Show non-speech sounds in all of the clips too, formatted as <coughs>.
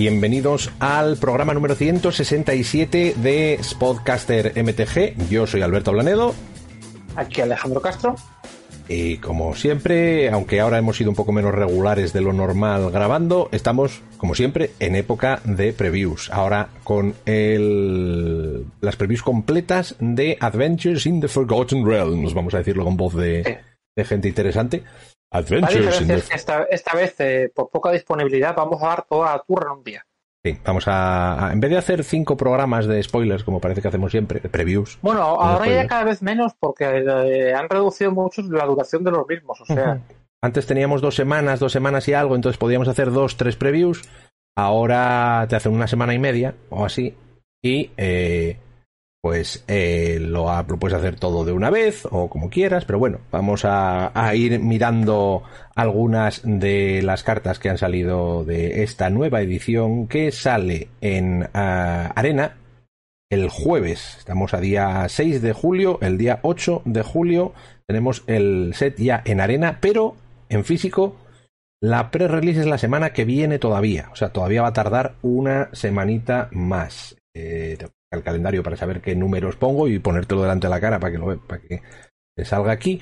Bienvenidos al programa número 167 de Spodcaster MTG. Yo soy Alberto Blanedo. Aquí Alejandro Castro. Y como siempre, aunque ahora hemos sido un poco menos regulares de lo normal grabando, estamos, como siempre, en época de previews. Ahora con el, las previews completas de Adventures in the Forgotten Realms, vamos a decirlo con voz de, de gente interesante. Adventures in the... esta, esta vez, eh, por poca disponibilidad, vamos a dar toda la turra en un día. Sí, vamos a, En vez de hacer cinco programas de spoilers, como parece que hacemos siempre, previews. Bueno, ahora ya cada vez menos porque eh, han reducido mucho la duración de los mismos. O sea. Antes teníamos dos semanas, dos semanas y algo, entonces podíamos hacer dos, tres previews. Ahora te hacen una semana y media o así. Y eh, pues eh, lo, puedes hacer todo de una vez o como quieras, pero bueno, vamos a, ir mirando algunas de las cartas que han salido de esta nueva edición que sale en ah, Arena el jueves. Estamos a día 6 de julio, el día 8 de julio tenemos el set ya en Arena, pero en físico. La pre-release es la semana que viene todavía, o sea, todavía va a tardar una semanita más. Eh, al calendario para saber qué números pongo y ponértelo delante de la cara para que lo para que salga aquí.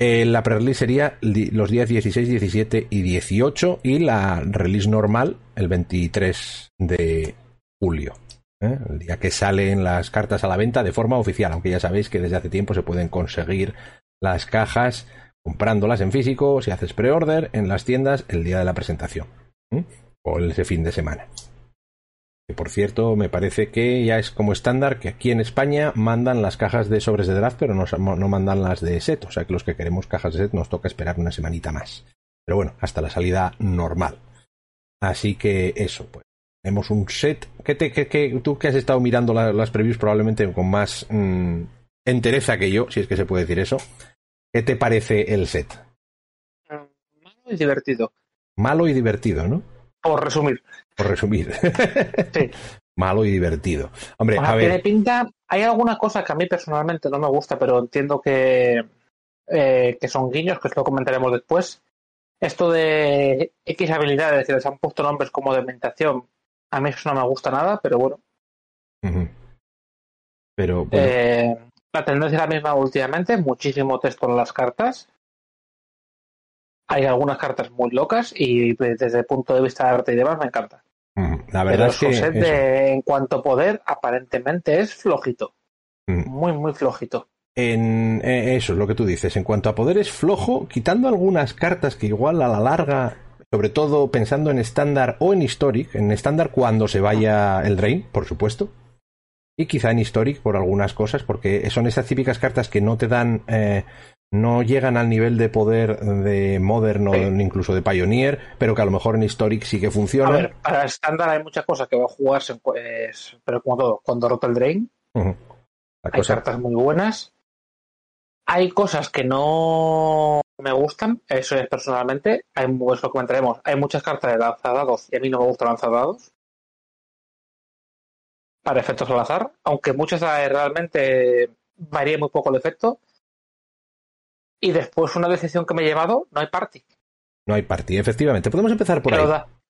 Eh, la pre-release sería los días 16, 17 y 18 y la release normal el 23 de julio. ¿eh? El día que salen las cartas a la venta de forma oficial, aunque ya sabéis que desde hace tiempo se pueden conseguir las cajas comprándolas en físico, si haces pre-order en las tiendas el día de la presentación o ese fin de semana. Que por cierto, me parece que ya es como estándar que aquí en España mandan las cajas de sobres de draft, pero no, no, mandan las de set. O sea que los que queremos cajas de set nos toca esperar una semanita más. Pero bueno, hasta la salida normal. Así que eso, pues. Tenemos un set. ¿Qué te, qué, tú que has estado mirando las previews probablemente con más mm, entereza que yo, si es que se puede decir eso. ¿Qué te parece el set? Malo y divertido. Malo y divertido, ¿no? Por resumir. Por resumir. <laughs> Sí. Malo y divertido. Hombre, a ver. pinta, hay alguna cosa que a mí personalmente no me gusta, pero entiendo que, eh, que son guiños, que lo comentaremos después. Esto de X habilidades, que les han puesto nombres como de meditación, a mí eso no me gusta nada, pero bueno. Pero eh, la tendencia es la misma últimamente, muchísimo texto en las cartas hay algunas cartas muy locas y desde el punto de vista de arte y demás me encanta. La verdad es que en cuanto a poder aparentemente es flojito. Muy, muy flojito. En, eh, eso es lo que tú dices. En cuanto a poder es flojo, quitando algunas cartas que igual a la larga, sobre todo pensando en estándar o en historic, en estándar cuando se vaya el drain, por supuesto. Y quizá en historic por algunas cosas, porque son esas típicas cartas que no te dan eh, no llegan al nivel de poder de Modern o incluso de Pioneer, pero que a lo mejor en Historic sí que funciona. A ver, para estándar hay muchas cosas que va a jugarse, pues, pero como todo, cuando rota el Drain, hay cartas muy buenas. Hay cosas que no me gustan, eso es personalmente, hay, eso lo comentaremos, hay muchas cartas de lanzadados y a mí no me gusta lanzadados. Para efectos al azar, aunque muchas realmente varía muy poco el efecto y después una decisión que me he llevado, no hay party. No hay party, efectivamente. Podemos empezar por ahí.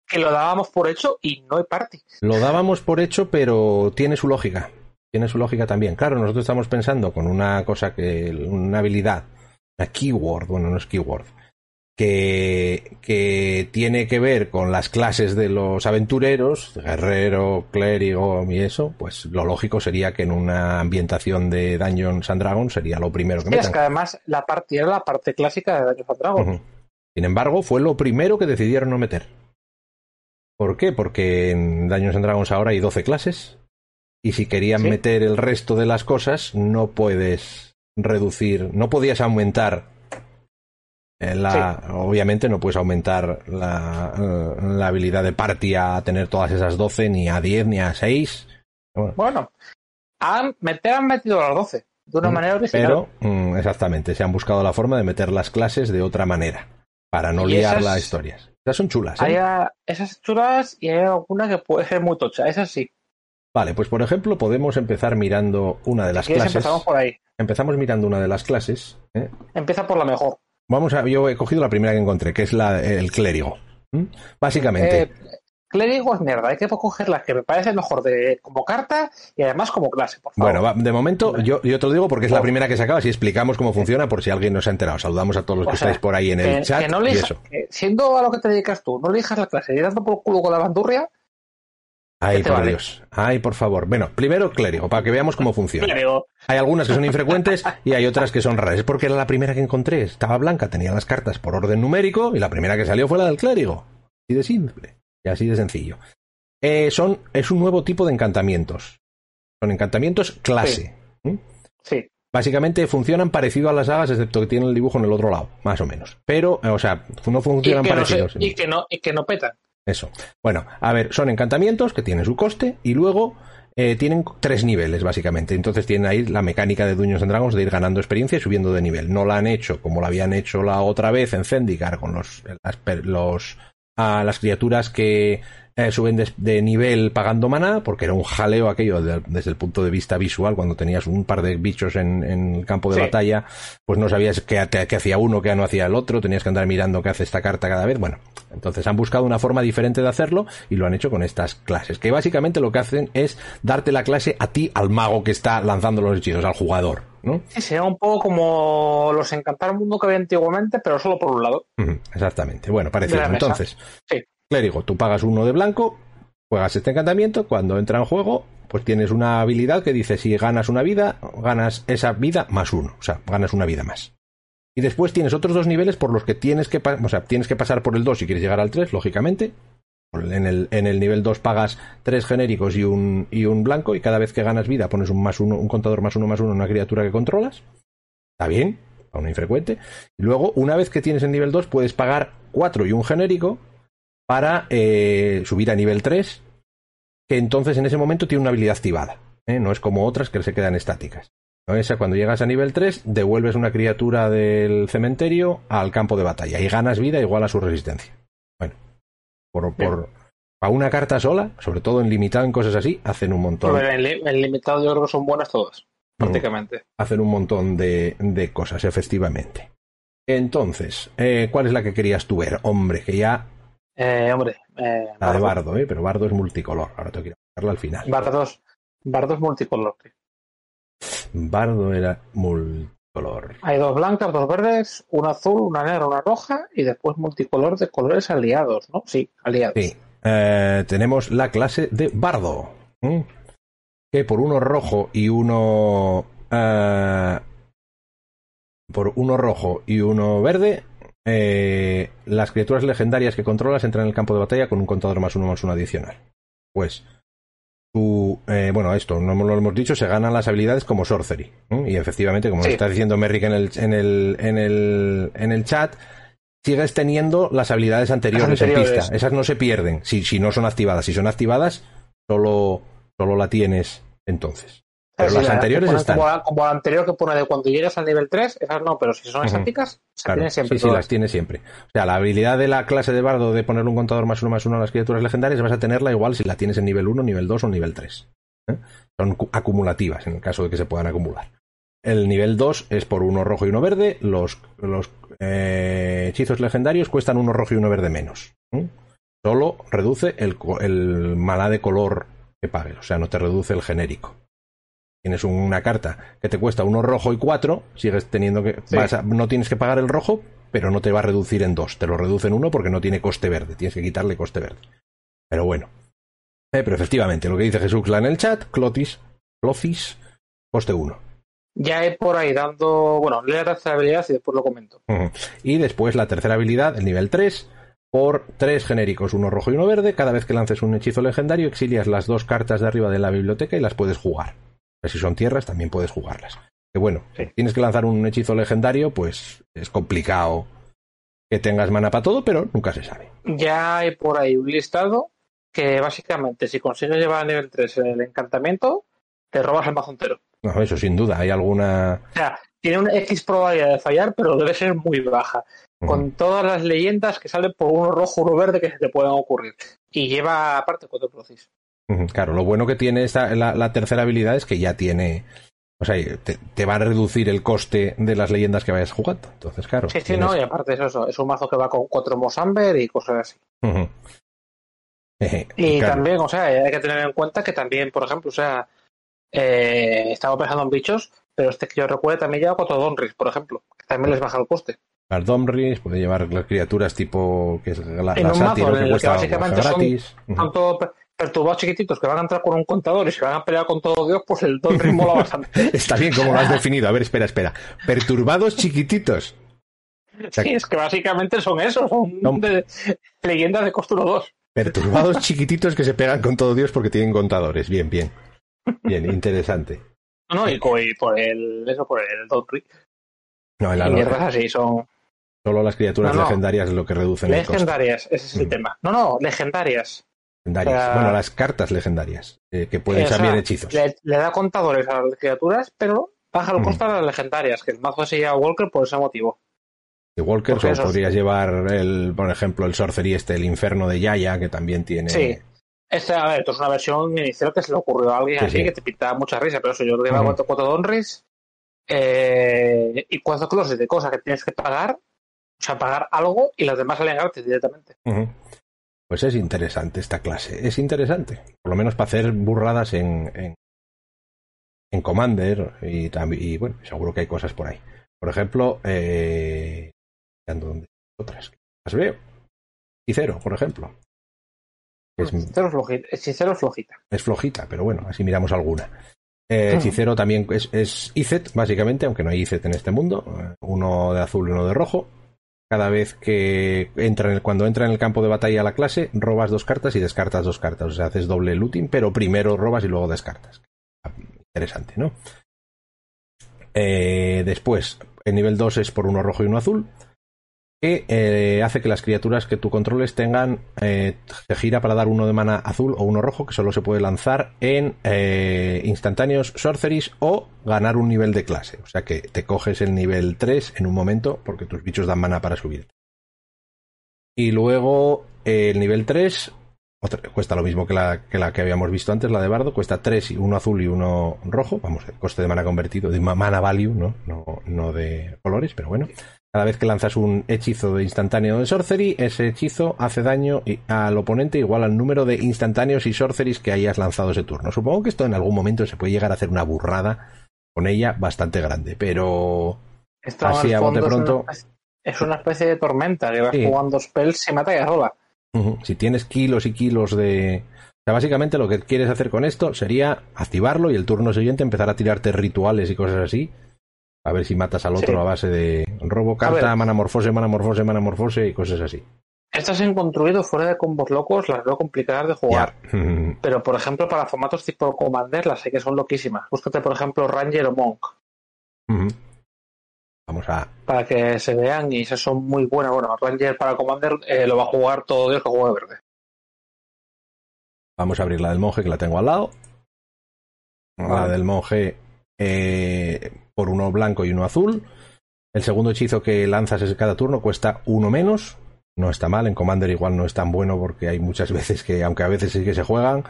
que lo dábamos por hecho y no hay party. Lo dábamos por hecho, pero tiene su lógica. Tiene su lógica también. Claro, nosotros estamos pensando con una cosa que, una habilidad, una keyword, bueno, no es keyword, que, que, tiene que ver con las clases de los aventureros, guerrero, clérigo y eso, pues lo lógico sería que en una ambientación de Dungeons and Dragons sería lo primero que sí, Es que además la parte era la parte clásica de Dungeons and Dragons. Sin embargo, fue lo primero que decidieron no meter. ¿Por qué? Porque en Dungeons and Dragons ahora hay 12 clases y si querían meter el resto de las cosas no puedes reducir, no podías aumentar la, Obviamente no puedes aumentar la, la, habilidad de party a tener todas esas 12, ni a 10, ni a 6. Bueno, han, han metido las 12 de una mm, manera original. Pero, mm, exactamente, se han buscado la forma de meter las clases de otra manera, para no liar las historias. Esas son chulas. ¿eh? Hay esas chulas y hay alguna que puede ser muy tocha, esas sí. Vale, pues por ejemplo podemos empezar mirando una de las clases. Empezamos por ahí. Empezamos mirando una de las clases. ¿eh? Empieza por la mejor. Vamos a, yo he cogido la primera que encontré, que es la, el clérigo. Básicamente. Eh, clérigo es mierda. Hay que coger las que me parece mejor de, como carta y además como clase, por favor. Bueno, de momento yo, yo te lo digo porque es la primera que sacabas y explicamos cómo funciona por si alguien no se ha enterado. Saludamos a todos los que estáis por ahí en el chat. no siendo a lo que te dedicas tú, no elijas la clase y dando por culo con la bandurria. Ay, por Dios. Ay, por favor. Bueno, primero clérigo, para que veamos cómo funciona. Hay algunas que son infrecuentes y hay otras que son raras. Es porque era la primera que encontré. Estaba blanca, tenía las cartas por orden numérico y la primera que salió fue la del clérigo. Así de simple y así de sencillo. Eh, son, es un nuevo tipo de encantamientos. Son encantamientos clase. Sí. Básicamente funcionan parecido a las sagas, excepto que tienen el dibujo en el otro lado, más o menos. Pero, o sea, no funcionan parecidos. y, que no, y que no petan. Eso. Bueno, a ver, son encantamientos que tienen su coste y luego eh, tienen tres niveles, básicamente. Entonces tienen ahí la mecánica de Dueños and Dragons de ir ganando experiencia y subiendo de nivel. No la han hecho como la habían hecho la otra vez en Zendikar con los, los a las criaturas que eh, suben de, nivel pagando mana, porque era un jaleo aquello desde el punto de vista visual, cuando tenías un par de bichos en, el campo de batalla, pues no sabías qué, hacía uno, qué no hacía el otro, tenías que andar mirando qué hace esta carta cada vez. Bueno, entonces han buscado una forma diferente de hacerlo y lo han hecho con estas clases, que básicamente lo que hacen es darte la clase a ti, al mago que está lanzando los hechizos, al jugador. ¿no? Sí, sea un poco como los encantar mundo que había antiguamente, pero solo por un lado. exactamente. Bueno, parecido. Entonces, sí. Clérigo, tú pagas uno de blanco, juegas este encantamiento, cuando entra en juego, pues tienes una habilidad que dice si ganas una vida, ganas esa vida más uno, o sea, ganas una vida más. Y después tienes otros dos niveles por los que tienes que, o sea, tienes que pasar por el 2 si quieres llegar al 3, lógicamente. En el, en el nivel 2 pagas tres genéricos y un, y un blanco, y cada vez que ganas vida pones un más uno, un contador más uno más uno, una criatura que controlas. Está bien, a una infrecuente. Y luego, una vez que tienes el nivel 2, puedes pagar cuatro y un genérico para eh, subir a nivel 3, que entonces en ese momento tiene una habilidad activada. ¿eh? No es como otras que se quedan estáticas. Esa, cuando llegas a nivel 3, devuelves una criatura del cementerio al campo de batalla y ganas vida igual a su resistencia. Bueno, por, por a una carta sola, sobre todo en limitado en cosas así, hacen un montón. en, limitado yo creo que son buenas todas, mm. prácticamente. hacen un montón de, de cosas, efectivamente. Entonces, eh, ¿cuál es la que querías tú ver? Hombre, que ya eh, hombre. Eh, la de Bardo, ¿eh? Pero Bardo es multicolor. Ahora tengo que ir al final. Bardo, Bardo es multicolor. Bardo era multicolor. Hay dos blancas, dos verdes, una azul, una negra, una roja y después multicolor de colores aliados, ¿no? Sí, aliados. Sí. Eh, tenemos la clase de Bardo. Que por uno rojo y uno. Eh, por uno rojo y uno verde eh, las criaturas legendarias que controlas entran en el campo de batalla con un contador más uno más uno adicional. Pues, eh, bueno, esto no lo hemos dicho, se ganan las habilidades como sorcery. Y efectivamente, como está diciendo Merrick en el, en, el, en, el, en el chat, sigues teniendo las habilidades anteriores, en pista. Esas no se pierden si, si no son activadas. Si son activadas, solo, solo la tienes entonces. Pero las anteriores están. Como, la anterior que pone de cuando llegas al nivel 3, esas no, pero si son estáticas, se siempre. Sí, sí, las tiene siempre. O sea, la habilidad de la clase de bardo de poner un contador más uno más uno a las criaturas legendarias vas a tenerla igual si la tienes en nivel 1, nivel 2 o nivel 3. ¿eh? Son acumulativas en el caso de que se puedan acumular. El nivel 2 es por uno rojo y uno verde. Los, los eh, hechizos legendarios cuestan uno rojo y uno verde menos. ¿eh? Solo reduce el, el maná de color que pagues, o sea, no te reduce el genérico tienes una carta que te cuesta uno rojo y cuatro, sigues teniendo que. no tienes que pagar el rojo, pero no te va a reducir en dos. Te lo reduce en uno porque no tiene coste verde. Tienes que quitarle coste verde. Pero bueno. Eh, pero efectivamente, lo que dice Jesús en el chat, Clotis, Clotis, coste uno. Ya he por ahí dando. Bueno, lea la tercera habilidad y después lo comento. Y después la tercera habilidad, el nivel 3, por tres genéricos, uno rojo y uno verde. Cada vez que lances un hechizo legendario, exilias las dos cartas de arriba de la biblioteca y las puedes jugar si son tierras, también puedes jugarlas. Que bueno, tienes que lanzar un hechizo legendario, pues es complicado que tengas mana para todo, pero nunca se sabe. Ya hay por ahí un listado que básicamente si consigues llevar a nivel 3 el encantamiento, te robas el mazo entero. No, eso sin duda, hay alguna... O sea, tiene una X probabilidad de fallar, pero debe ser muy baja. Con todas las leyendas que salen por uno rojo, uno verde que se te pueden ocurrir. Y lleva aparte cuatro procis. Claro, lo bueno que tiene esta, la, tercera habilidad es que ya tiene. O sea, te, va a reducir el coste de las leyendas que vayas jugando. Entonces, claro. Sí, sí, no, y aparte es eso. Es un mazo que va con cuatro Mosamber y cosas así. <laughs> y también, o sea, hay que tener en cuenta que también, por ejemplo, o sea, eh, estamos pensando en bichos, pero este que yo recuerdo también lleva cuatro Donris, por ejemplo, que también les baja el coste. Las Donris, puede llevar las criaturas tipo que es la, la sátiro que básicamente gratis. Son tanto perturbados chiquititos que van a entrar con un contador y se van a pelear con todo Dios, pues el Donris mola bastante. <laughs> Está bien como lo has definido. A ver, espera, espera. Perturbados chiquititos. sí, es que básicamente son esos, son de, leyendas de Costuro 2. Perturbados chiquititos que se pegan con todo Dios porque tienen contadores. Bien, bien. Bien, interesante. No, no, y, por el, eso, por el Donry. No, el mierdas así son. Solo las criaturas legendarias es lo que reducen Legendarias, ese es el mm. tema. No, no, legendarias. Legendarias. bueno, las cartas legendarias, eh, que pueden ser hechizos. Le, da contadores a las criaturas, pero baja el mm. costo a las legendarias, que el mazo se llama Walker por ese motivo. De Walker, o podrías llevar, el, por ejemplo, el Sorcery este, el Inferno de Yaya, que también tiene... Sí, esta, a ver, esto es una versión inicial que se le ocurrió a alguien así que te pintaba mucha risa, pero eso yo llevaba cuatro, cuatro donris eh, y cuatro closets de cosas que tienes que pagar, o sea, pagar algo y las demás salen gratis directamente. Pues es interesante esta clase, es interesante, por lo menos para hacer burradas en, en, en Commander y, y bueno, seguro que hay cosas por ahí. Por ejemplo, eh, ¿dónde? Otras. Las veo. Y cero, por ejemplo. Es, Hechicero es flojita. Es flojita, pero bueno, así miramos alguna. Eh, Hechicero también es, es ICET, básicamente, aunque no hay ICET en este mundo. Uno de azul y uno de rojo. Cada vez que entra en el, cuando entra en el campo de batalla la clase, robas dos cartas y descartas dos cartas. O sea, haces doble looting, pero primero robas y luego descartas. Interesante, ¿no? Eh, después, el nivel 2 es por uno rojo y uno azul que eh, hace que las criaturas que tú controles tengan eh, se gira para dar uno de mana azul o uno rojo que solo se puede lanzar en eh, instantáneos sorceries o ganar un nivel de clase o sea que te coges el nivel 3 en un momento porque tus bichos dan mana para subir y luego el nivel 3 cuesta lo mismo que la, que la, que habíamos visto antes, la de Bardo, cuesta 3 y uno azul y uno rojo, vamos, el coste de mana convertido, de mana value, ¿no? No, no de colores, pero bueno. Cada vez que lanzas un hechizo de instantáneo de sorcery, ese hechizo hace daño al oponente igual al número de instantáneos y sorceries que hayas lanzado ese turno. Supongo que esto en algún momento se puede llegar a hacer una burrada con ella bastante grande, pero así a bote pronto. Es una especie de tormenta que vas jugando spells y mata y roba. Si tienes kilos y kilos de. O sea, básicamente lo que quieres hacer con esto sería activarlo y el turno siguiente empezar a tirarte rituales y cosas así a ver si matas al otro a base de robo carta, manamorfose, manamorfose, manamorfose y cosas así. Estas han construido fuera de combos locos, las veo complicadas de jugar. <laughs> Pero, por ejemplo, para formatos tipo Commander, las sé que son loquísimas. Búscate, por ejemplo, Ranger o Monk. Vamos a. Para que se vean y esas son muy buenas. Bueno, Ranger para Commander eh, lo va a jugar todo Dios que juegue verde. Vamos a abrir la del monje que la tengo al lado. La del monje eh, por uno blanco y uno azul. El segundo hechizo que lanzas es cada turno cuesta uno menos. No está mal, en Commander igual no es tan bueno porque hay muchas <laughs> veces que, aunque a veces sí que se juegan,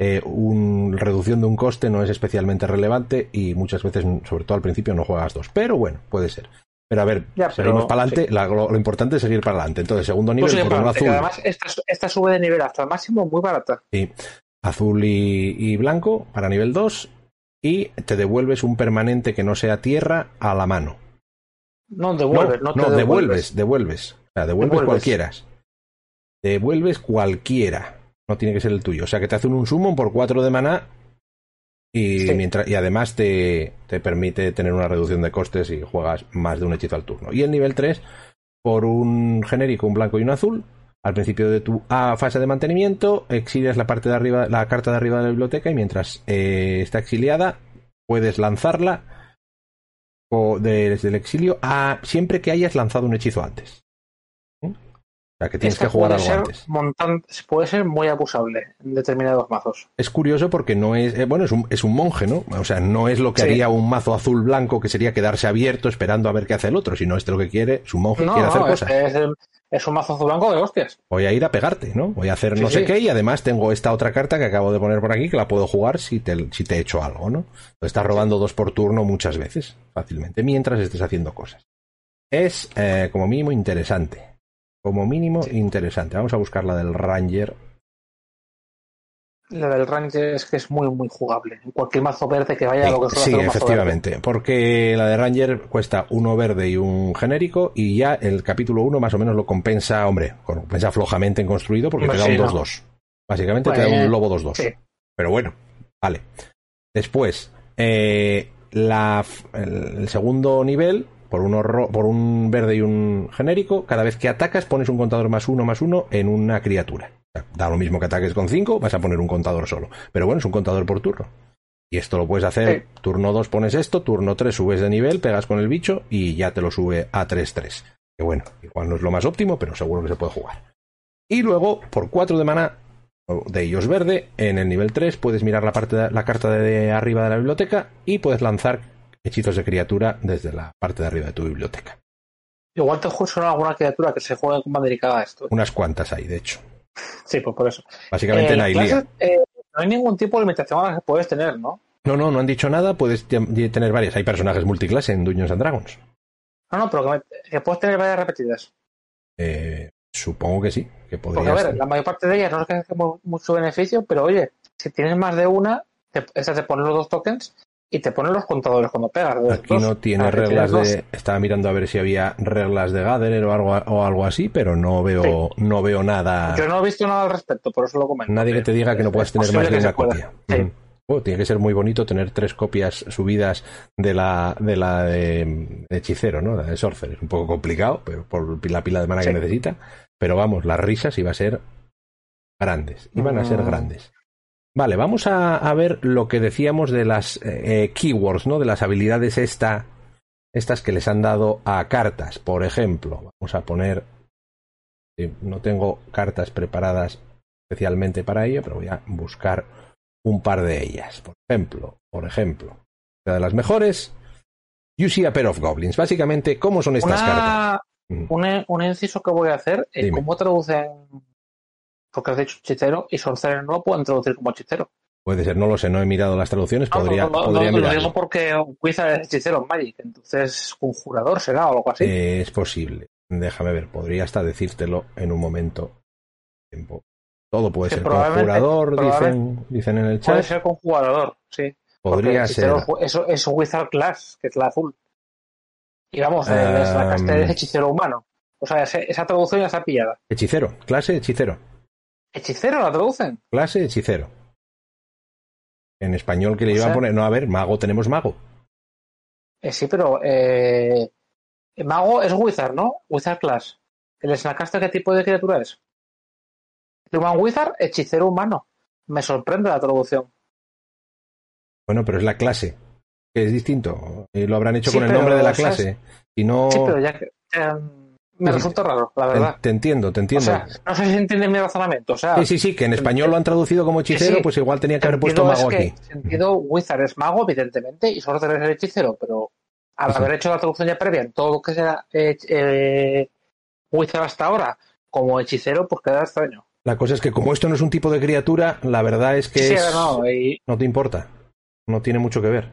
eh, una reducción de un coste no es especialmente relevante y muchas veces, sobre todo al principio, no juegas dos. Pero bueno, puede ser. Pero a ver, seguimos para adelante. Lo, importante es seguir para adelante. Entonces, segundo nivel, por uno azul. Además, esta, sube de nivel hasta el máximo muy barata. Sí. Azul y, y blanco para nivel 2 y te devuelves un permanente que no sea tierra a la mano. No, devuelves, no, no, devuelves, devuelves. O sea, devuelves, cualquiera. Devuelves cualquiera. No tiene que ser el tuyo. O sea, que te hacen un summon por 4 de maná y, mientras, y además te, te, permite tener una reducción de costes y juegas más de un hechizo al turno. Y el nivel 3, por un genérico, un blanco y un azul, al principio de tu fase de mantenimiento, exilias la parte de arriba, la carta de arriba de la biblioteca y mientras eh, está exiliada, puedes lanzarla desde el exilio a siempre que hayas lanzado un hechizo antes. O sea, que tienes que jugar algo antes. puede ser muy abusable en determinados mazos. Es curioso porque no es. Eh, bueno, es un, es un monje, ¿no? O sea, no es lo que haría un mazo azul-blanco que sería quedarse abierto esperando a ver qué hace el otro, sino este lo que quiere. Es un monje quiere hacer cosas. Es, es un mazo blanco de hostias. Voy a ir a pegarte, ¿no? Voy a hacer no sé qué y además tengo esta otra carta que acabo de poner por aquí que la puedo jugar si te, si te he hecho algo, ¿no? Estás robando dos por turno muchas veces, fácilmente, mientras estés haciendo cosas. Es eh, como mínimo interesante. Como mínimo interesante. Vamos a buscar la del Ranger. La del Ranger es que es muy, muy jugable. Cualquier mazo verde que vaya lo que Sí, efectivamente. Porque la de Ranger cuesta uno verde y un genérico. Y ya el capítulo 1 más o menos lo compensa, hombre, compensa flojamente en construido porque te da un 2-2. Básicamente te da un lobo 2-2. Pero bueno, vale. Después, eh, la, el, segundo nivel, por, uno por un verde y un genérico, cada vez que atacas pones un contador más uno más uno en una criatura. Da lo mismo que ataques con 5, vas a poner un contador solo. Pero bueno, es un contador por turno. Y esto lo puedes hacer, turno 2 pones esto, turno 3 subes de nivel, pegas con el bicho y ya te lo sube a 3-3. Que bueno, igual no es lo más óptimo, pero seguro que se puede jugar. Y luego, por 4 de mana de ellos verde, en el nivel 3 puedes mirar la, parte la carta de arriba de la biblioteca y puedes lanzar hechizos de criatura desde la parte de arriba de tu biblioteca. Igual te juegas alguna criatura que se juegue con dedicada a esto. Unas cuantas hay, de hecho. Sí, pues por eso. Básicamente en la eh, no hay ningún tipo de limitación a las que puedes tener, ¿no? No, no, no han dicho nada. Puedes tener varias. Hay personajes multiclase en Dungeons and Dragons. No, no, pero que, puedes tener varias repetidas. Eh, supongo que sí. Que Porque, a ver, la mayor parte de ellas no es que mucho beneficio, pero oye, si tienes más de una, te, esa te pone los dos tokens y te ponen los contadores cuando pegas. Aquí no tiene reglas de. Estaba mirando a ver si había reglas de Gatherer o algo, o algo así, pero no veo, no veo nada. Yo no he visto nada al respecto, por eso lo comento. Nadie que te diga que no puedes tener más de una copia. Oh, tiene que ser muy bonito tener tres copias subidas de la de la de, hechicero, ¿no? La de Sorcerer. Es un poco complicado, pero por la pila de mana que necesita. Pero vamos, las risas iban a ser grandes. Iban a ser mm. grandes. Vale, vamos a, ver lo que decíamos de las eh, eh, keywords, ¿no? De las habilidades esta, estas que les han dado a cartas. Por ejemplo, vamos a poner. No tengo cartas preparadas especialmente para ello, pero voy a buscar un par de ellas. Por ejemplo, por ejemplo, una de las mejores, You see a pair of goblins. Básicamente, ¿cómo son estas cartas? Mm. Un, inciso que voy a hacer, es ¿cómo traducen porque has dicho hechicero y sorcerer no lo pueden traducir como hechicero. Puede ser, no lo sé, no he mirado las traducciones, podría, no, no, podría Lo digo porque Wizard es hechicero en Magic, entonces conjurador será o algo así. es posible, déjame ver, podría hasta decírtelo en un momento. Todo puede ser conjurador, dicen, dicen en el chat. Puede ser conjurador, sí. Podría ser. Eso es Wizard Class, que es la azul. Y vamos, eh, es la casta de hechicero humano. O sea, esa traducción ya está pillada. Hechicero, clase hechicero. ¿Hechicero la traducen? Clase hechicero. En español que le iba a poner, no, a ver, mago, tenemos mago. Eh, sí, pero eh, mago es wizard, ¿no? Wizard class. ¿El Snapcaster qué tipo de criatura es? Human Wizard, hechicero humano. Me sorprende la traducción. Bueno, pero es la clase, que es distinto. Y lo habrán hecho con el nombre de la clase. Y no... Sí, pero ya que... Me resulta raro, la verdad. Te, entiendo, te entiendo. O sea, no sé si entiendes mi razonamiento. O sea, sí, sí, sí, que en español lo han traducido como hechicero, pues igual tenía que haber puesto mago aquí. sentido, Wizard es mago, evidentemente, y solo es el hechicero, pero al haber hecho la traducción ya previa en todo lo que sea eh, eh, Wizard hasta ahora, como hechicero, pues queda extraño. La cosa es que como esto no es un tipo de criatura, la verdad es que no, no te importa. No tiene mucho que ver.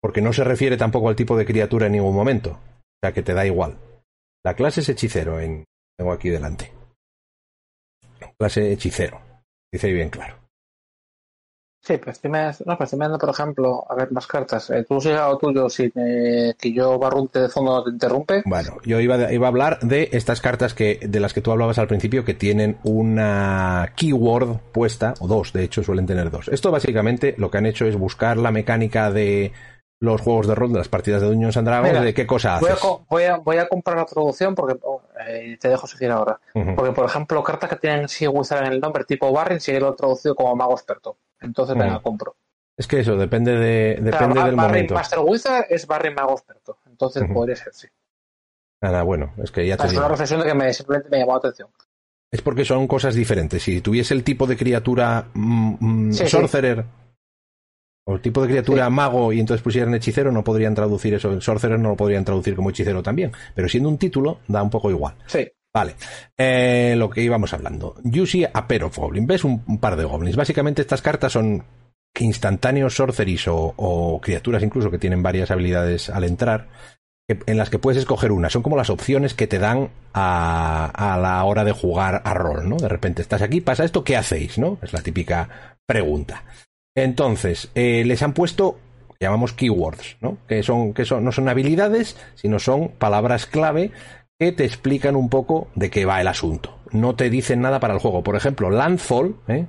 Porque no se refiere tampoco al tipo de criatura en ningún momento. O sea que te da igual. La clase es hechicero, en, tengo aquí delante. Clase hechicero, dice bien claro. Sí, pues estoy, no, pues mirando, por ejemplo, a ver, más cartas. Eh, tú sigas lo tuyo sin eh, que yo barrunte de fondo no te interrumpe. Bueno, yo iba, iba a hablar de estas cartas que de las que tú hablabas al principio que tienen una keyword puesta, o dos, de hecho suelen tener dos. Esto básicamente lo que han hecho es buscar la mecánica de los juegos de rol de las partidas de Dungeons and Dragons, ¿de qué cosa haces? Voy a, voy a, comprar la traducción porque oh, eh, te dejo seguir ahora. Porque, por ejemplo, cartas que tienen si Wizard en el nombre, tipo Barrin, sigue lo traducido como mago experto. Entonces, me la compro. Es que eso depende de depende del momento. Master Wizard es Barrin mago experto. Entonces, podría ser, sí. Nada, bueno, es que ya te Es una reflexión de que me, simplemente me llamó la atención. Es porque son cosas diferentes. Si tuviese el tipo de criatura mm, mm, Sorcerer o el tipo de criatura mago y entonces pusieran hechicero, no podrían traducir eso. El sorcerer no lo podrían traducir como hechicero también. Pero siendo un título, da un poco igual. Sí. Vale. Eh, lo que íbamos hablando. You see a pair of goblins. ¿Ves un, par de goblins? Básicamente estas cartas son instantáneos sorceries o, criaturas incluso que tienen varias habilidades al entrar en las que puedes escoger una. Son como las opciones que te dan a, la hora de jugar a rol, ¿no? De repente estás aquí, pasa esto, ¿qué hacéis? ¿No? Es la típica pregunta. Entonces, eh, les han puesto, llamamos keywords, ¿no? Que son, que son, no son habilidades, sino son palabras clave que te explican un poco de qué va el asunto. No te dicen nada para el juego. Por ejemplo, Landfall, ¿eh?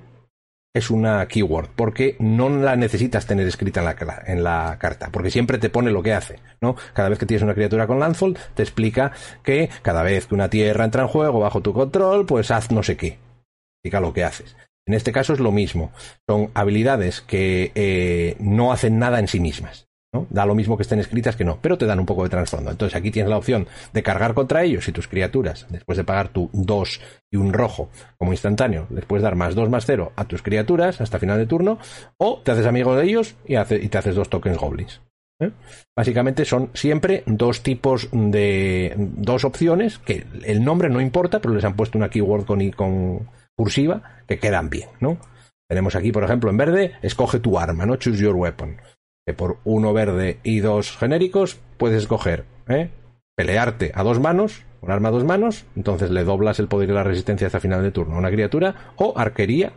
es una keyword, porque no la necesitas tener escrita en la, en la, carta, porque siempre te pone lo que hace, ¿no? Cada vez que tienes una criatura con Landfall, te explica que cada vez que una tierra entra en juego bajo tu control, pues haz no sé qué. Explica lo que haces. En este caso es lo mismo. Son habilidades que eh, no hacen nada en sí mismas. Da lo mismo que estén escritas que no, pero te dan un poco de trasfondo. Entonces aquí tienes la opción de cargar contra ellos y tus criaturas, después de pagar tu 2 y un rojo como instantáneo, les puedes dar más 2 más 0 a tus criaturas hasta final de turno, o te haces amigo de ellos y, te haces dos tokens goblins. ¿eh? Básicamente son siempre dos tipos de. dos opciones que el nombre no importa, pero les han puesto una keyword con, con cursiva que quedan bien, ¿no? Tenemos aquí, por ejemplo, en verde, escoge tu arma, ¿no? Choose your weapon por uno verde y dos genéricos puedes escoger ¿eh? pelearte a dos manos, un arma a dos manos, entonces le doblas el poder y la resistencia hasta final de turno a una criatura, o arquería,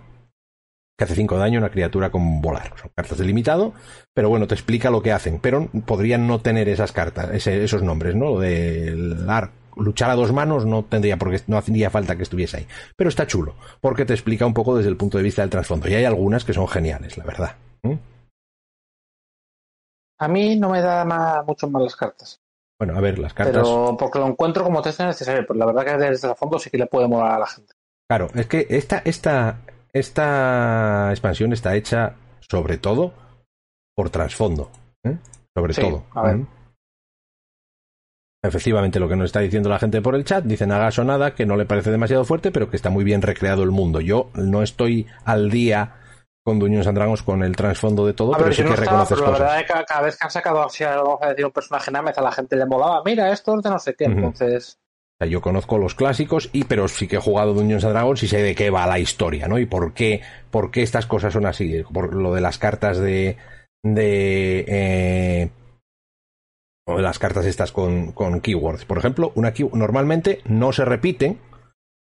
que hace 5 de daño a una criatura con volar. Son cartas de limitado, pero bueno, te explica lo que hacen, pero podrían no tener esas cartas, esos nombres, ¿no? Lo de luchar a dos manos no tendría porque no hacía falta que estuviese ahí. Pero está chulo, porque te explica un poco desde el punto de vista del trasfondo. Y hay algunas que son geniales, la verdad. A mí no me da más, mucho más las cartas. Bueno, a ver, las cartas. Pero porque lo encuentro como texto necesario, pero la verdad que desde el fondo sí que le puede molar a la gente. Claro, es que esta, esta, esta expansión está hecha sobre todo por trasfondo. ¿eh? Sobre todo. A ver. Efectivamente, lo que nos está diciendo la gente por el chat, dicen hagas o nada, que no le parece demasiado fuerte, pero que está muy bien recreado el mundo. Yo no estoy al día con Dungeons and Dragons con el trasfondo de todo, pero sí que reconoces cosas. La verdad es que cada vez que han sacado, vamos a decir, un personaje Námez, a la gente le molaba, mira, esto es de no sé qué, entonces... yo conozco los clásicos, y pero sí que he jugado Dungeons and Dragons y sé de qué va la historia, ¿no? Y por qué, por qué estas cosas son así. Por lo de las cartas de... de eh, las cartas estas con, con keywords. Por ejemplo, una normalmente no se repiten,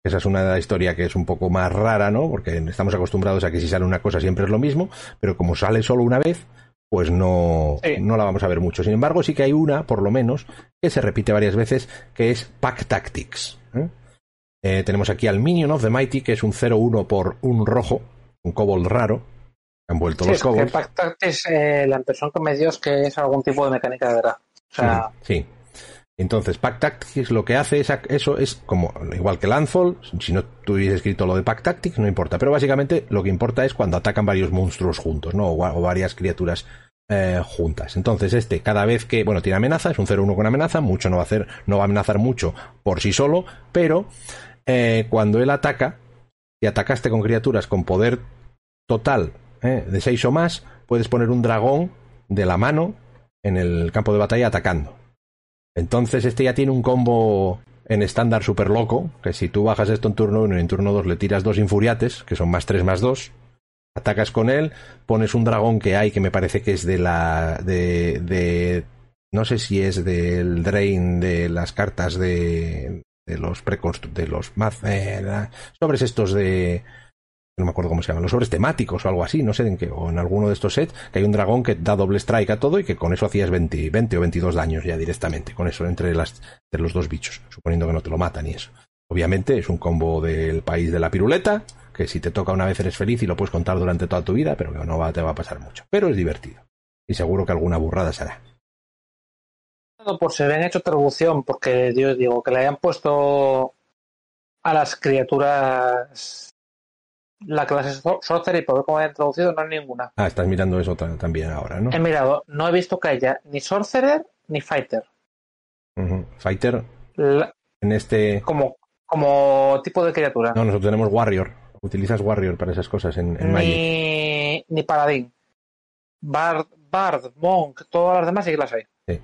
esa es una historia que es un poco más rara, ¿no? Porque estamos acostumbrados a que si sale una cosa siempre es lo mismo, pero como sale solo una vez, pues no, no la vamos a ver mucho. Sin embargo, sí que hay una, por lo menos, que se repite varias veces, que es Pack Tactics. ¿eh? Eh, tenemos aquí al Minion of the Mighty, que es un 0-1 por un rojo, un kobold raro. Han vuelto los kobolds. Pack Tactics, eh, la impresión que me dio es que es algún tipo de mecánica de verdad. Sea, sí. Entonces, Pack Tactics lo que hace es eso es como igual que Landfall, si no tuviese escrito lo de Pack Tactics, no importa, pero básicamente lo que importa es cuando atacan varios monstruos juntos, ¿no? O, varias criaturas eh, juntas. Entonces, este, cada vez que, bueno, tiene amenaza, es un 0-1 con amenaza, mucho no va a hacer, no va a amenazar mucho por sí solo, pero eh, cuando él ataca, si atacaste con criaturas con poder total eh, de 6 o más, puedes poner un dragón de la mano en el campo de batalla atacando. Entonces este ya tiene un combo en estándar súper loco, que si tú bajas esto en turno 1 y en turno 2 le tiras dos infuriates, que son más 3 más 2, atacas con él, pones un dragón que hay que me parece que es de la... de... de no sé si es del drain de las cartas de, de los preconstru de los eh, sobres estos de no me acuerdo cómo se llaman, los sobres temáticos o algo así, no sé en qué, o en alguno de estos sets, que hay un dragón que da doble strike a todo y que con eso hacías 20, 20 o 22 daños ya directamente, con eso entre, las, los dos bichos, suponiendo que no te lo matan y eso. Obviamente es un combo del país de la piruleta, que si te toca una vez eres feliz y lo puedes contar durante toda tu vida, pero que no te va a pasar mucho. Pero es divertido. Y seguro que alguna burrada será. Por si habían hecho traducción, porque Dios digo, que le hayan puesto a las criaturas la clase Sorcerer, por ver cómo hayan traducido, no hay ninguna. Ah, estás mirando eso también ahora, ¿no? He mirado, no he visto que haya ni Sorcerer ni Fighter. Fighter. En este. Como, como tipo de criatura. No, nosotros tenemos Warrior. Utilizas Warrior para esas cosas en, en ni, Ni Paladín. Bard, Bard, Monk, todas las demás sí que las hay. Sí.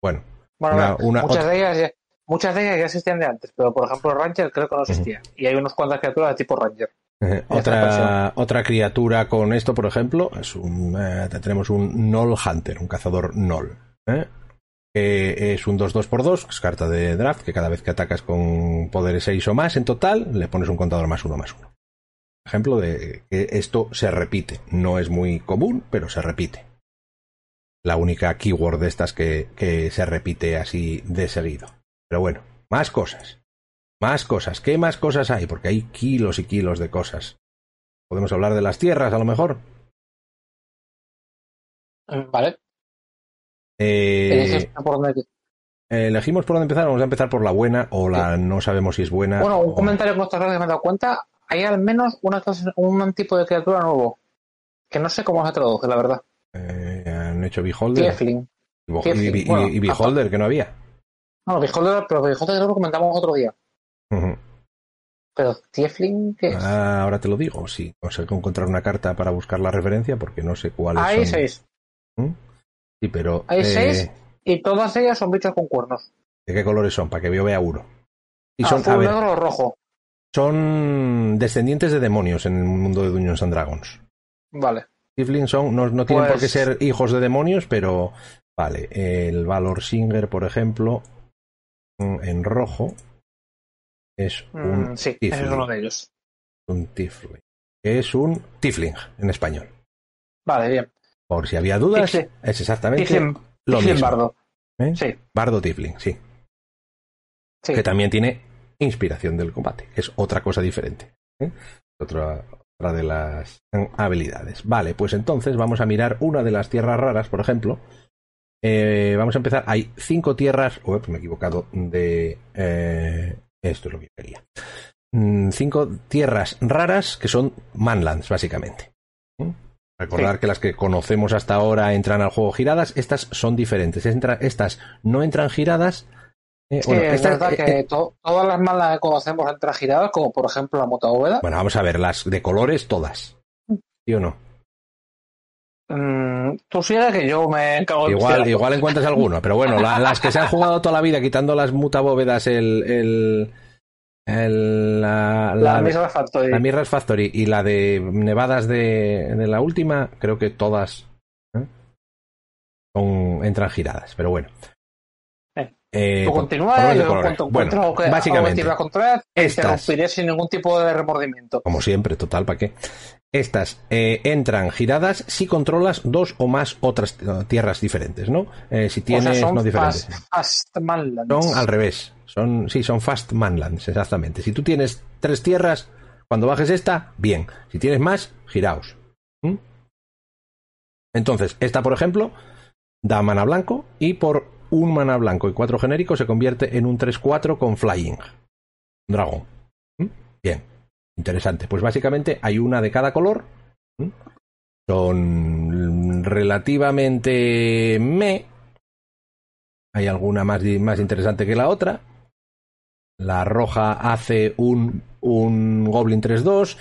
Bueno. muchas, de ellas ya, muchas de ellas ya existían de antes, pero por ejemplo Ranger creo que no existía. Y hay unas cuantas criaturas de tipo Ranger <laughs> otra, otra criatura con esto, por ejemplo, es un, eh, tenemos un Null Hunter, un cazador Null. ¿eh? que es un 2-2x2, es carta de draft, que cada vez que atacas con poderes 6 o más en total, le pones un contador más 1 más 1. Ejemplo de que esto se repite. No es muy común, pero se repite. La única keyword de estas que, que se repite así de seguido. Pero bueno, más cosas. Más cosas. ¿Qué más cosas hay? Porque hay kilos y kilos de cosas. ¿Podemos hablar de las tierras, a lo mejor? Vale. Eh, elegimos por dónde empezar. Vamos a empezar por la buena o la no sabemos si es buena. Bueno, un comentario con que me he dado cuenta. Hay al menos una un tipo de criatura nuevo. Que no sé cómo se traduce, la verdad. Eh, han hecho Beholder. Y, y, Beholder, que no había. No, Beholder, pero Beholder lo comentamos otro día. Pero Tiefling, ¿qué es? Ah, ahora te lo digo, sí. Consigo encontrar una carta para buscar la referencia porque no sé cuál es. Hay seis. ¿Mm? Sí, pero. Hay seis eh, y todas ellas son bichos con cuernos. ¿De qué colores son? Para que yo vea uno. Y son, Azul, negro o rojo. Son descendientes de demonios en el mundo de Dungeons and Dragons. Vale. Tiflin son, no, no tienen por qué pues ser hijos de demonios, pero vale. El Valor Singer, por ejemplo, en rojo, es mm, un. es uno de ellos. Un Tifling. Es un Tifling en español. Vale, bien. Por si había dudas, es exactamente lo mismo. Bardo. ¿Eh? Sí. Bardo Tifling, sí. sí. Que también tiene inspiración del combate. Es otra cosa diferente. ¿eh? Otra, otra de las habilidades. Vale, pues entonces vamos a mirar una de las tierras raras, por ejemplo. Eh, vamos a empezar. Hay cinco tierras. Me he equivocado de. Eh, esto es lo que quería. Mm, cinco tierras raras que son manlands, básicamente. ¿Mm? Recordar que las que conocemos hasta ahora entran al juego giradas. Estas son diferentes. estas no entran giradas eh, es verdad eh, que eh, todas las malas que conocemos entran giradas, como por ejemplo la mota bóveda. Bueno, vamos a ver, las de colores todas. ¿Sí o no? Mm, tú sigue que yo me cago en Igual, igual encuentras alguno, pero bueno, las que se han jugado toda la vida, quitando las mutabóvedas, el. el, el la, la, la Factory. La Factory y la de Nevadas de, de la última, creo que todas son, entran giradas, pero bueno. Eh, continúa, yo cuanto bueno, que básicamente, estas, sin ningún tipo de remordimiento. Como siempre, total, ¿para qué? Estas eh, entran giradas si controlas dos o más otras tierras diferentes, ¿no? Eh, si tienes son no diferentes. Fast, manlands. Son al revés. Son, sí, son fast manlands, exactamente. Si tú tienes tres tierras, cuando bajes esta, bien. Si tienes más, giraos. ¿Mm? Entonces, esta, por ejemplo, da mana blanco y por un mana blanco y cuatro genéricos se convierte en un 3-4 con Flying. Dragón. ¿Mm? Bien. Interesante. Pues básicamente hay una de cada color. Son relativamente me. Hay alguna más, más interesante que la otra. La roja hace un, un Goblin 3-2,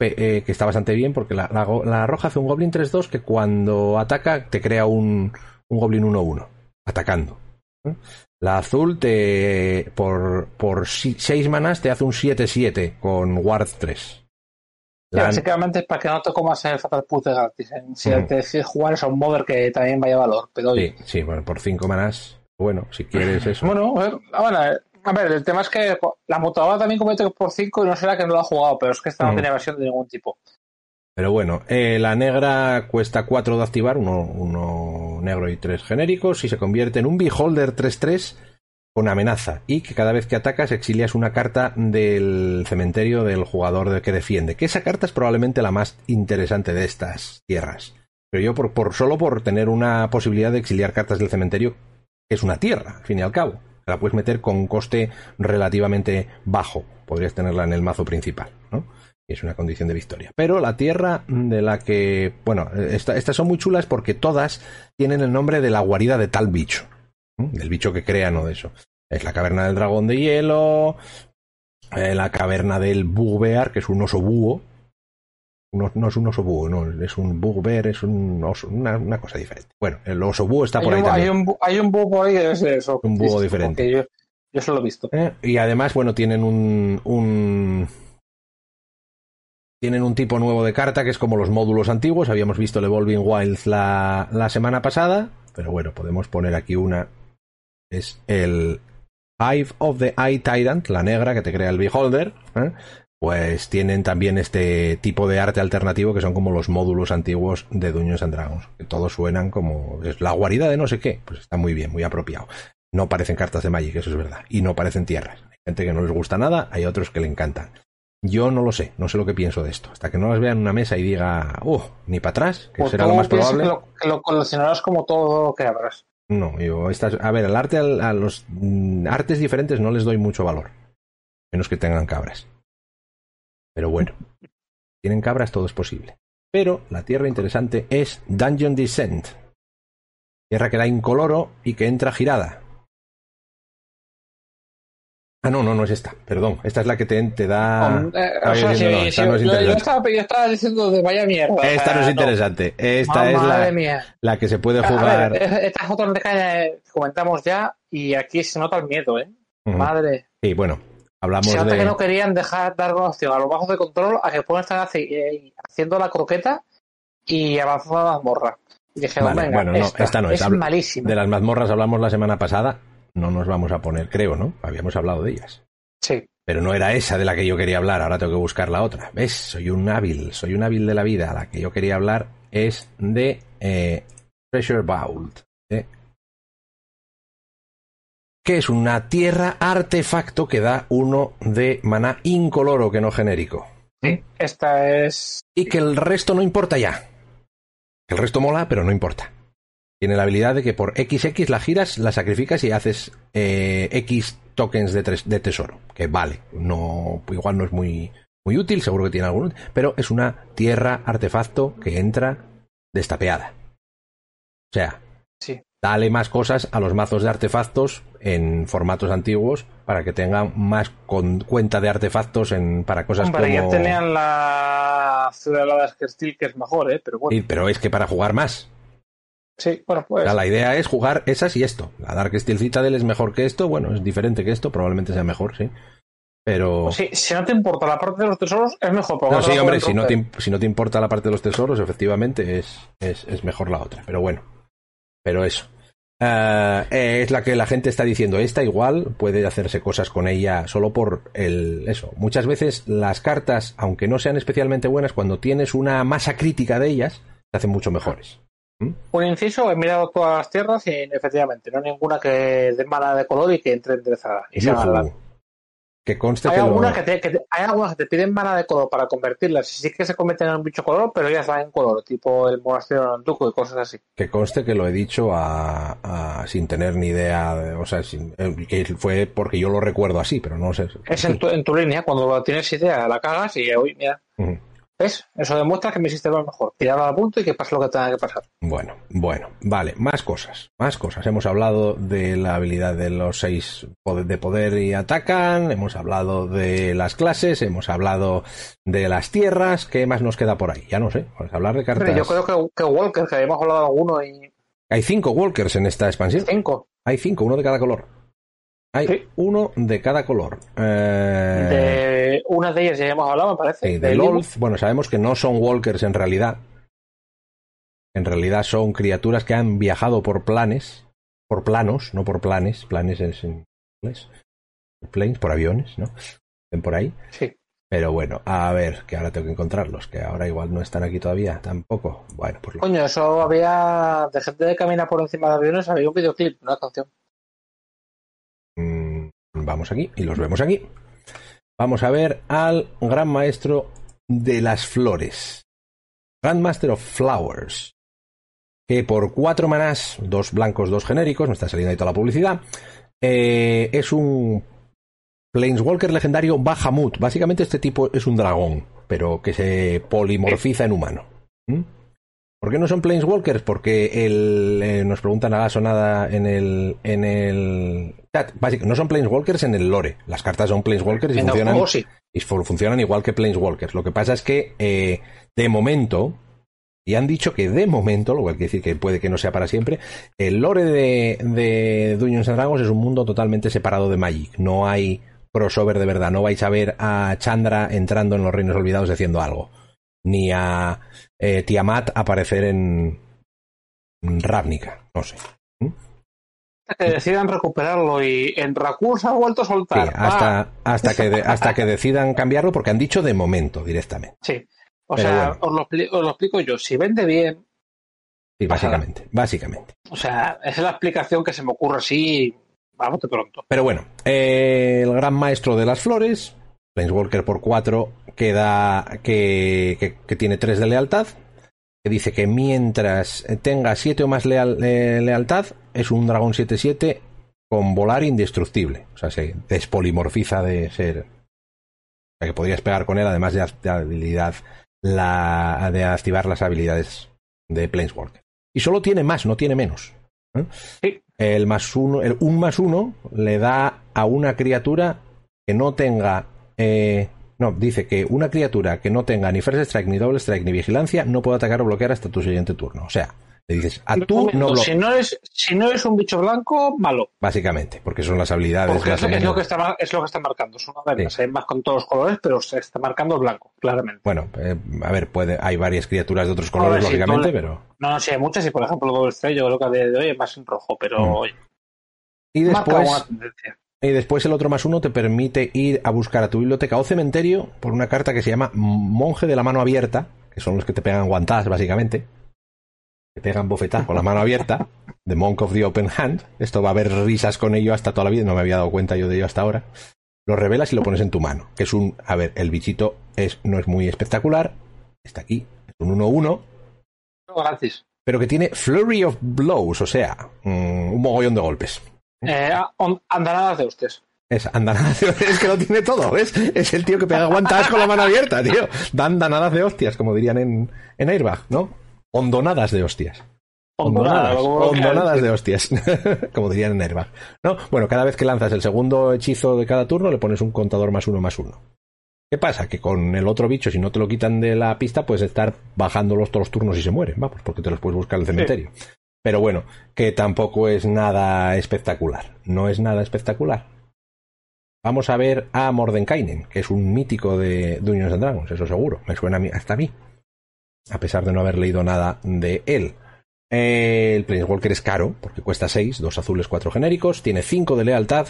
eh, que está bastante bien porque la, la, roja hace un Goblin 3-2 que cuando ataca te crea un, un Goblin 1-1 atacando. La azul te por, por 6 manas te hace un 7-7 con Ward 3. Básicamente es para que no te comas el Fatal Push de gratis. ¿eh? Si te decides jugar es a un Mother que también vaya valor. Pero sí, sí, bueno, por 5 manas. Bueno, si quieres <laughs> eso. Bueno, a ver, el tema es que la mutadora también comete por 5 y no será que no lo ha jugado, pero es que esta no tiene versión de ningún tipo. Pero bueno, eh, la negra cuesta 4 de activar, uno, negro y tres genéricos, y se convierte en un Beholder 3-3 con amenaza, y que cada vez que atacas exilias una carta del cementerio del jugador que defiende. Que esa carta es probablemente la más interesante de estas tierras. Pero yo, por, por solo por tener una posibilidad de exiliar cartas del cementerio, es una tierra, al fin y al cabo. La puedes meter con un coste relativamente bajo. Podrías tenerla en el mazo principal, ¿no? Es una condición de victoria. Pero la tierra de la que, bueno, estas son muy chulas porque todas tienen el nombre de la guarida de tal bicho, del bicho que crean o de eso. Es la caverna del dragón de hielo, eh, la caverna del bugbear, que es un oso búho. No, es un oso búho, no, es un bugbear, es un oso, una, cosa diferente. Bueno, el oso búho está por ahí también. Hay un, hay un búho ahí que es eso. Un búho diferente. Yo, yo eso lo he visto. Eh, y además, bueno, tienen un, un tienen un tipo nuevo de carta que es como los módulos antiguos. Habíamos visto el Evolving Wilds la, semana pasada. Pero bueno, podemos poner aquí una es el Hive of the Eye Tyrant, la negra que te crea el Beholder, ¿eh? pues tienen también este tipo de arte alternativo que son como los módulos antiguos de Dungeons and Dragons, que todos suenan como es la guarida de no sé qué, pues está muy bien, muy apropiado. No parecen cartas de Magic, eso es verdad, y no parecen tierras. Hay gente que no les gusta nada, hay otros que le encantan. Yo no lo sé, no sé lo que pienso de esto. Hasta que no las vea en una mesa y diga, uh, ni para atrás, que pues será lo más probable. Que lo, coleccionarás como todo lo que abras. No, yo, estas, a ver, al arte, a los mm, artes diferentes no les doy mucho valor. Menos que tengan cabras. Pero bueno, tienen cabras, todo es posible. Pero la tierra interesante es Dungeon Descent. Tierra que da incoloro y que entra girada. Ah, no, no, no es esta, perdón. Esta es la que te, te da. o sea, sí, no, yo, estaba, yo, estaba, diciendo de vaya mierda. Esta no es interesante. Esta es la, la, que se puede jugar. Ver, esta es otra que comentamos ya y aquí se nota el miedo, ¿eh? Madre. Sí, bueno, hablamos se nota de. que no querían dejar dar una opción a los bajos de control a que puedan estar eh, haciendo la croqueta y avanzando la mazmorra. Y dije, vale, bueno, no, esta, no es. Es malísima. De las mazmorras hablamos la semana pasada no nos vamos a poner, creo, ¿no? Habíamos hablado de ellas. Sí. Pero no era esa de la que yo quería hablar, ahora tengo que buscar la otra. ¿Ves? Soy un hábil, soy un hábil de la vida. La que yo quería hablar es de eh, Treasure Vault. ¿eh? Que es una tierra artefacto que da uno de maná incoloro que no genérico. Sí, esta es. Y que el resto no importa ya. El resto mola, pero no importa. Tiene la habilidad de que por XX la giras, la sacrificas y haces eh, X tokens de, de, tesoro. Que vale, no, igual no es muy, muy útil, seguro que tiene algún, pero es una tierra artefacto que entra destapeada. O sea, sí. dale más cosas a los mazos de artefactos en formatos antiguos para que tengan más cuenta de artefactos en, para cosas como... ya tenían la ciudad de Steel que es mejor, ¿eh? Pero bueno. pero es que para jugar más. Sí, bueno, pues. la idea es jugar esas y esto. La Dark Steel Citadel es mejor que esto, bueno, es diferente que esto, probablemente sea mejor, sí. Pero. Sí, si no te importa la parte de los tesoros, es mejor. No, sí, hombre, si no, te, si no te importa la parte de los tesoros, efectivamente es, es, es mejor la otra. Pero bueno. Pero eso. Eh, es la que la gente está diciendo. Esta igual puede hacerse cosas con ella solo por el eso. Muchas veces las cartas, aunque no sean especialmente buenas, cuando tienes una masa crítica de ellas, se hacen mucho mejores. Un inciso, he mirado todas las tierras y efectivamente no hay ninguna que dé mala de color y que entre enderezada. Y que conste hay que, algunas que, te, hay algunas que te piden mana de color para convertirlas. Sí que se convierten en un bicho color, pero ya están en color, tipo el monasterio de Antuco y cosas así. Que conste que lo he dicho a, sin tener ni idea, o sea, eh, que fue porque yo lo recuerdo así, pero no sé. Es en tu, línea, cuando tienes idea la cagas y hoy, mira. ¿Ves? Eso demuestra que mi sistema es mejor. Tirarlo a punto y que pase lo que tenga que pasar. Bueno, bueno, vale, más cosas, más cosas. Hemos hablado de la habilidad de los seis de poder y atacan, hemos hablado de las clases, hemos hablado de las tierras, ¿qué más nos queda por ahí? Ya no sé, vamos a hablar de cartas. yo creo que, que Walker, que habíamos hablado de alguno y... Hay cinco Walkers en esta expansión. Cinco. Hay cinco, uno de cada color. Hay uno de cada color. Eh... De una de ellas ya hemos hablado, me parece. Sí, de Lolth. Bueno, sabemos que no son walkers en realidad. En realidad son criaturas que han viajado por planes. Por planos, no por planes. Planes es en inglés. Planes, por aviones, ¿no? Ven por ahí. Sí. Pero bueno, a ver, que ahora tengo que encontrarlos, que ahora igual no están aquí todavía, tampoco. Bueno, pues Coño, eso había. De gente de caminar por encima de aviones, había un videoclip, una canción. Vamos aquí y los vemos aquí. Vamos a ver al gran maestro de las flores. Grandmaster of Flowers. Que por cuatro manás, dos blancos, dos genéricos, me está saliendo ahí toda la publicidad. Eh, es un Planeswalker legendario Bahamut. Básicamente este tipo es un dragón, pero que se polimorfiza en humano. ¿Mm? ¿Por qué no son Planeswalkers? Porque el, eh, nos preguntan a la sonada en el, en el chat. Básicamente, no son Planeswalkers en el lore. Las cartas son Planeswalkers y, funcionan, y funcionan igual que Planeswalkers. Lo que pasa es que, eh, de momento, y han dicho que de momento, lo cual quiere decir que puede que no sea para siempre, el lore de, de Dungeons and Dragons es un mundo totalmente separado de Magic. No hay crossover de verdad. No vais a ver a Chandra entrando en los Reinos Olvidados haciendo algo ni a eh, Tiamat aparecer en Ravnica, no sé. que decidan recuperarlo y en Raccoons ha vuelto a soltar. hasta, ah. hasta, que hasta que decidan cambiarlo porque han dicho de momento directamente. Sí. O sea, os, lo, explico yo. Si vende bien. Sí, básicamente. Básicamente. O sea, esa es la explicación que se me ocurre así. Vamos de pronto. Pero bueno, eh, el gran maestro de las flores, Planeswalker por 4, queda que, que, tiene 3 de lealtad. Que dice que mientras tenga 7 o más leal, eh, lealtad, es un dragón 7-7 con volar indestructible. O sea, se despolimorfiza de ser. O sea, que podrías pegar con él, además de, habilidad la, de activar las habilidades de Planeswalker. Y solo tiene más, no tiene menos. ¿eh? El más uno, el un más uno le da a una criatura que no tenga. Eh, no, dice que una criatura que no tenga ni First Strike, ni Double Strike, ni Vigilancia no puede atacar o bloquear hasta tu siguiente turno. O sea, le dices, a tú no si no, es, si no es un bicho blanco, malo. Básicamente, porque son las habilidades. es, lo que está, es lo que está marcando. Son sí. más con todos los colores, pero se está marcando blanco, claramente. Bueno, eh, a ver, puede, hay varias criaturas de otros colores, lógicamente, pero. No, no, sí, hay muchas, y por ejemplo, el doble estrella, yo creo que de, hoy es más en rojo, pero. Mm. Y después. Y después el otro más uno te permite ir a buscar a tu biblioteca o cementerio por una carta que se llama Monje de la mano abierta, que son los que te pegan guantadas, básicamente. Que pegan bofetadas con la mano abierta, The Monk of the Open Hand, esto va a haber risas con ello hasta toda la vida, no me había dado cuenta yo de ello hasta ahora, lo revelas y lo pones en tu mano, que es un, a ver, el bichito es, no es muy espectacular, está aquí, es un 1-1, pero que tiene Flurry of Blows, o sea, mm, un mogollón de golpes. Eh, andanadas de hostias. Es andanadas de hostias, es que lo tiene todo, ¿ves? Es el tío que pega guantadas con la mano abierta, tío. Dan andanadas de hostias, como dirían en, en Airbag, ¿no? Hondonadas de hostias. Hondonadas, de hostias, <laughs> como dirían en Nerva. ¿No? Bueno, cada vez que lanzas el segundo hechizo de cada turno le pones un contador más uno más uno. ¿Qué pasa? Que con el otro bicho, si no te lo quitan de la pista, puedes estar bajándolos todos los turnos y se mueren, vamos, porque te los puedes buscar en el cementerio. Pero bueno, que tampoco es nada espectacular. No es nada espectacular. Vamos a ver a Mordenkainen, que es un mítico de Dungeons and Dragons, eso seguro. Me suena a mí, hasta a mí a pesar de no haber leído nada de él. El Planeswalker es caro, porque cuesta 6, dos azules, cuatro genéricos, tiene 5 de lealtad,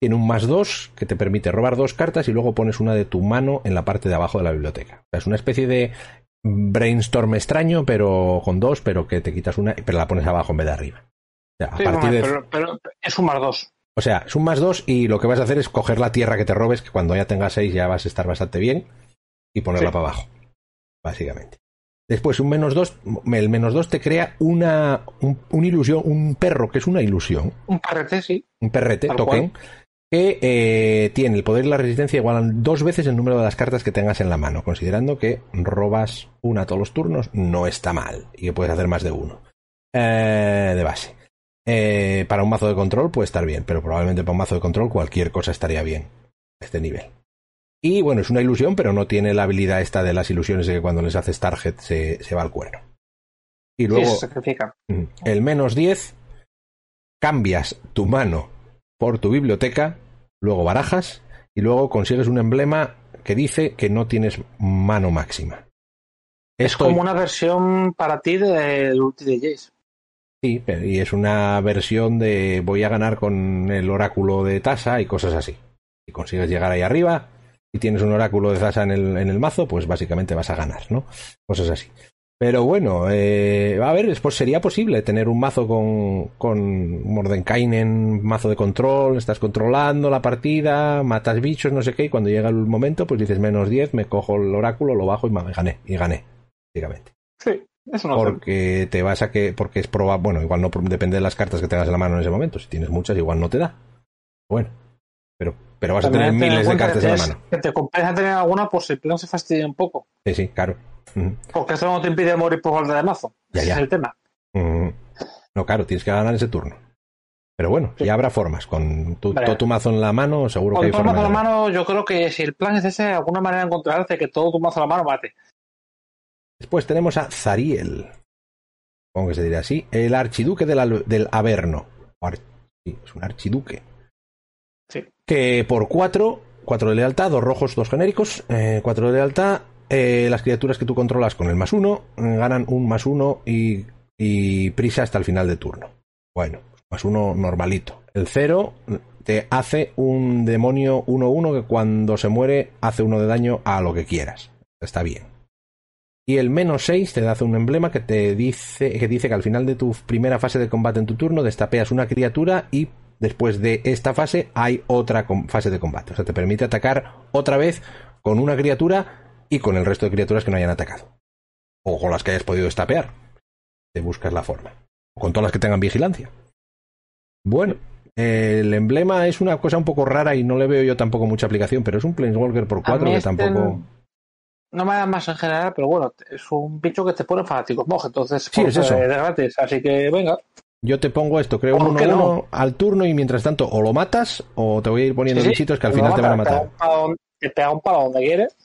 tiene un más 2 que te permite robar dos cartas y luego pones una de tu mano en la parte de abajo de la biblioteca. es una especie de brainstorm extraño, pero con dos, pero que te quitas una, pero la pones abajo en vez de arriba. pero, es un más 2. O sea, es un más 2 y lo que vas a hacer es coger la tierra que te robes, que cuando ya tengas 6 ya vas a estar bastante bien, y ponerla para abajo. Básicamente. Después, un menos dos, el menos dos te crea una, ilusión, un perro que es una ilusión. Un perrete, sí. Un perrete, token, que eh, tiene el poder y la resistencia igualan dos veces el número de las cartas que tengas en la mano, considerando que robas una todos los turnos, no está mal y que puedes hacer más de uno. Eh, de base. Eh, para un mazo de control puede estar bien, pero probablemente para un mazo de control cualquier cosa estaría bien a este nivel. Y bueno, es una ilusión, pero no tiene la habilidad esta de las ilusiones de que cuando les haces target se, se va al cuerno. Y luego. Mm, el menos 10, cambias tu mano por tu biblioteca, luego barajas y luego consigues un emblema que dice que no tienes mano máxima. Es como una versión para ti del ulti de Jace. Sí, y es una versión de voy a ganar con el oráculo de tasa y cosas así. Si consigues llegar ahí arriba, si tienes un oráculo de Zasa en el, en el mazo, pues básicamente vas a ganar, ¿no? Cosas así. Pero bueno, eh, a ver, después sería posible tener un mazo con, con Mordenkainen, mazo de control, estás controlando la partida, matas bichos, no sé qué, y cuando llega el momento, pues dices menos 10, me cojo el oráculo, lo bajo y me gané, y gané, básicamente. Sí, eso no Porque te vas a que, porque es probable, bueno, igual no depende de las cartas que tengas en la mano en ese momento, si tienes muchas, igual no te da. Bueno, pero pero vas a tener miles de cartas en la mano. Que te compensa tener alguna por si el plan se fastidia un poco. Sí, sí, claro. Porque eso no te impide morir por falta de mazo. Ya, ya. es el tema. No, claro, tienes que ganar ese turno. Pero bueno, ya habrá formas. Con todo tu mazo en la mano, seguro que hay formas. Con tu mazo en la mano, yo creo que si el plan es ese, de alguna manera encontrarse que todo tu mazo en la mano mate. Después tenemos a Zariel. Supongo que se diría así. El archiduque del, del Averno. Sí, es un archiduque que por 4, 4 de lealtad, dos rojos, dos genéricos, 4 eh, de lealtad, eh, las criaturas que tú controlas con el más 1 ganan un más 1 y, prisa hasta el final de turno. Bueno, más uno normalito. El 0 te hace un demonio 1-1 que cuando se muere hace uno de daño a lo que quieras. Está bien. Y el menos 6 te da un emblema que te dice que, dice que al final de tu primera fase de combate en tu turno destapeas una criatura y después de esta fase hay otra fase de combate. O sea, te permite atacar otra vez con una criatura y con el resto de criaturas que no hayan atacado. O con las que hayas podido destapear. Te buscas la forma. O con todas las que tengan vigilancia. Bueno, el emblema es una cosa un poco rara y no le veo yo tampoco mucha aplicación, pero es un Planeswalker por 4 que este tampoco no me da más en general, pero bueno, es un bicho que te pone fanáticos monje, entonces sí, es eso. gratis, así que venga. Yo te pongo esto, creo uno, uno al turno y mientras tanto o lo matas o te voy a ir poniendo bichitos que al final te van a matar. Te pega un palo donde quieres.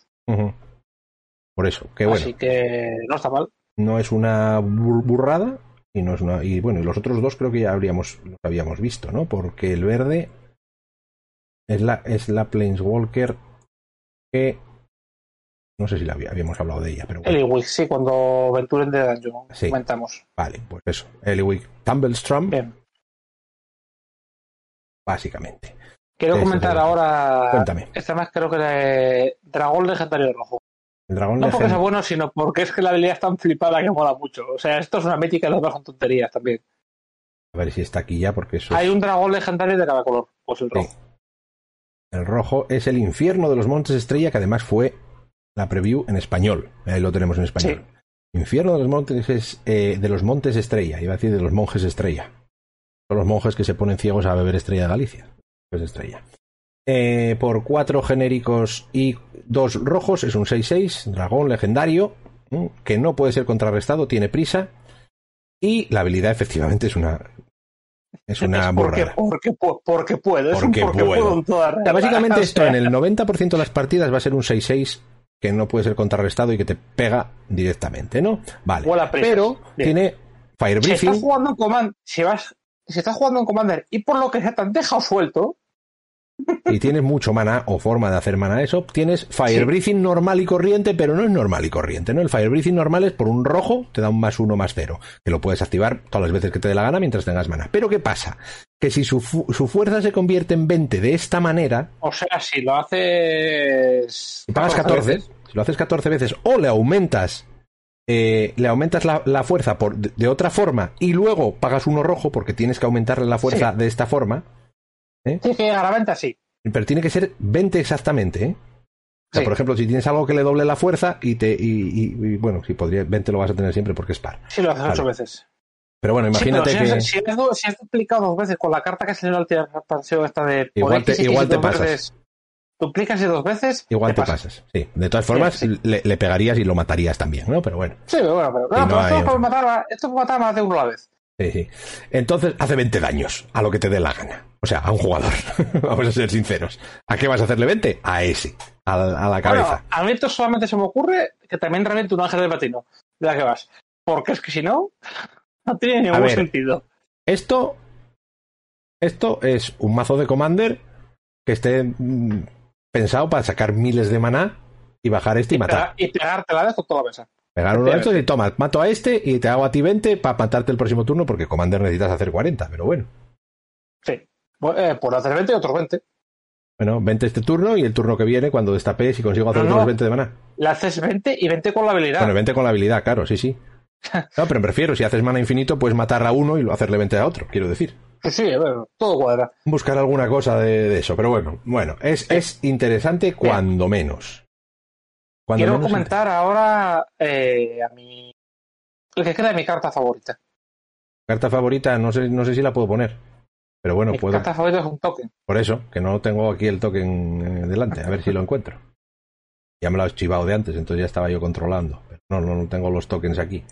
Por eso, que bueno. Así que no está mal. No es una burrada y no es una y bueno, y los otros dos creo que ya habríamos los habíamos visto, ¿no? Porque el verde es la es la Planeswalker que no sé si la habíamos hablado de ella, pero Eliwick, sí, cuando Venturen de Dungeon comentamos. Vale, pues eso. Eliwick Tumblestrom. Bien. Básicamente. Quiero comentar ahora. Cuéntame. Esta más creo que era Dragón Legendario Rojo. No porque sea bueno, sino porque es que la habilidad es tan flipada que mola mucho. O sea, esto es una mítica y demás son tonterías también. A ver si está aquí ya, porque eso. Hay un dragón legendario de cada color. Pues el rojo. El rojo es el infierno de los Montes Estrella, que además fue la preview en español. Ahí lo tenemos en español. Infierno de los montes eh, de los montes estrella, iba a decir de los monjes estrella. Son los monjes que se ponen ciegos a beber estrella de Galicia. Pues estrella. Eh, por cuatro genéricos y dos rojos es un 6-6, dragón legendario, que no puede ser contrarrestado, tiene prisa. Y la habilidad efectivamente es una es una porque, porque, porque, puede. Porque, básicamente esto en el 90% de las partidas va a ser un 6-6 que no puede ser contrarrestado y que te pega directamente, ¿no? Vale. Pero tiene Fire Breathing. Si estás jugando en Commander, si vas, si estás jugando en Commander y por lo que se te han dejado suelto. Y tienes mucho mana o forma de hacer mana eso, tienes Fire Breathing normal y corriente, pero no es normal y corriente, ¿no? El Fire Breathing normal es por un rojo, te da un más uno más cero, que lo puedes activar todas las veces que te dé la gana mientras tengas mana. Pero ¿qué pasa? Que si su, su fuerza se convierte en 20 de esta manera. O sea, si lo haces. Y pagas 14 si lo haces 14 veces o le aumentas eh, le aumentas la, fuerza por, de, otra forma y luego pagas uno rojo porque tienes que aumentarle la fuerza de esta forma. ¿Eh? Sí, que a la venta sí. Pero tiene que ser 20 exactamente, ¿eh? O sea, por ejemplo, si tienes algo que le doble la fuerza y te. Y, bueno, si podría, 20 lo vas a tener siempre porque es par. Sí, lo haces 8 veces. Pero bueno, imagínate que. Si has, duplicado dos veces con la carta que se le da al esta de. Igual te, igual te pasas duplicas y dos veces. Igual te, pasas. Sí. De todas formas, Le, pegarías y lo matarías también, ¿no? Pero bueno. Sí, pero bueno, pero, no, esto, es matar, esto es matar más de uno a la vez. Sí, <laughs> sí. Entonces hace 20 daños a lo que te dé la gana. O sea, a un jugador. <laughs> Vamos a ser sinceros. ¿A qué vas a hacerle 20? A ese. A, la cabeza. a mí esto solamente se me ocurre que también realmente un ángel de patino. De la que vas. Porque es que si no, <laughs> no tiene ningún sentido. Esto. Esto es un mazo de Commander que esté mm, pensado para sacar miles de maná y bajar este y, matar. y pegarte la vez con toda la mesa. Pegar uno de estos y toma, mato a este y te hago a ti 20 para matarte el próximo turno porque Commander necesitas hacer 40, pero bueno. Sí, eh, por hacer 20 y otros 20. Bueno, 20 este turno y el turno que viene cuando destapes y consigo hacer otros 20 de maná. Le haces 20 y 20 con la habilidad. Bueno, 20 con la habilidad, claro, sí, sí. <laughs> No, pero prefiero, si haces mana infinito, puedes matar a uno y hacerle 20 a otro, quiero decir. Sí, bueno, todo cuadra. Buscar alguna cosa de, eso, pero bueno, bueno, es, es interesante cuando menos. Quiero comentar ahora eh, a mi. El que queda de mi carta favorita. Carta favorita, no sé, no sé si la puedo poner. Pero bueno, mi puedo. carta favorita es un token. Por eso, que no tengo aquí el token eh, delante, a ver si lo encuentro. Ya me lo has chivado de antes, entonces ya estaba yo controlando. Pero no, no, no tengo los tokens aquí.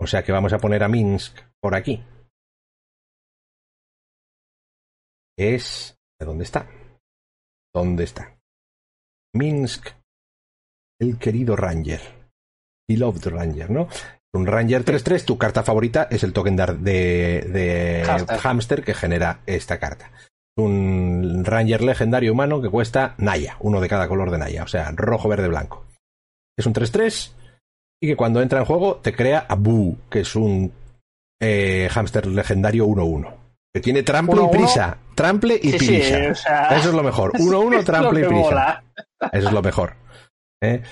O sea que vamos a poner a Minsk por aquí. es... ¿De dónde está? ¿Dónde está? Minsk, el querido Ranger. Beloved Ranger, ¿no? Un Ranger 3-3, tu carta favorita es el token de, de, hamster. que genera esta carta. Un Ranger legendario humano que cuesta Naya, uno de cada color de Naya, o sea, rojo, verde, blanco. Es un 3-3 y que cuando entra en juego te crea Abu, que es un eh, hamster legendario 1-1. Que tiene trample y prisa. Trample y prisa. Eso es lo mejor. 1-1, <laughs> trample y prisa. Eso es lo mejor. ¿Eh?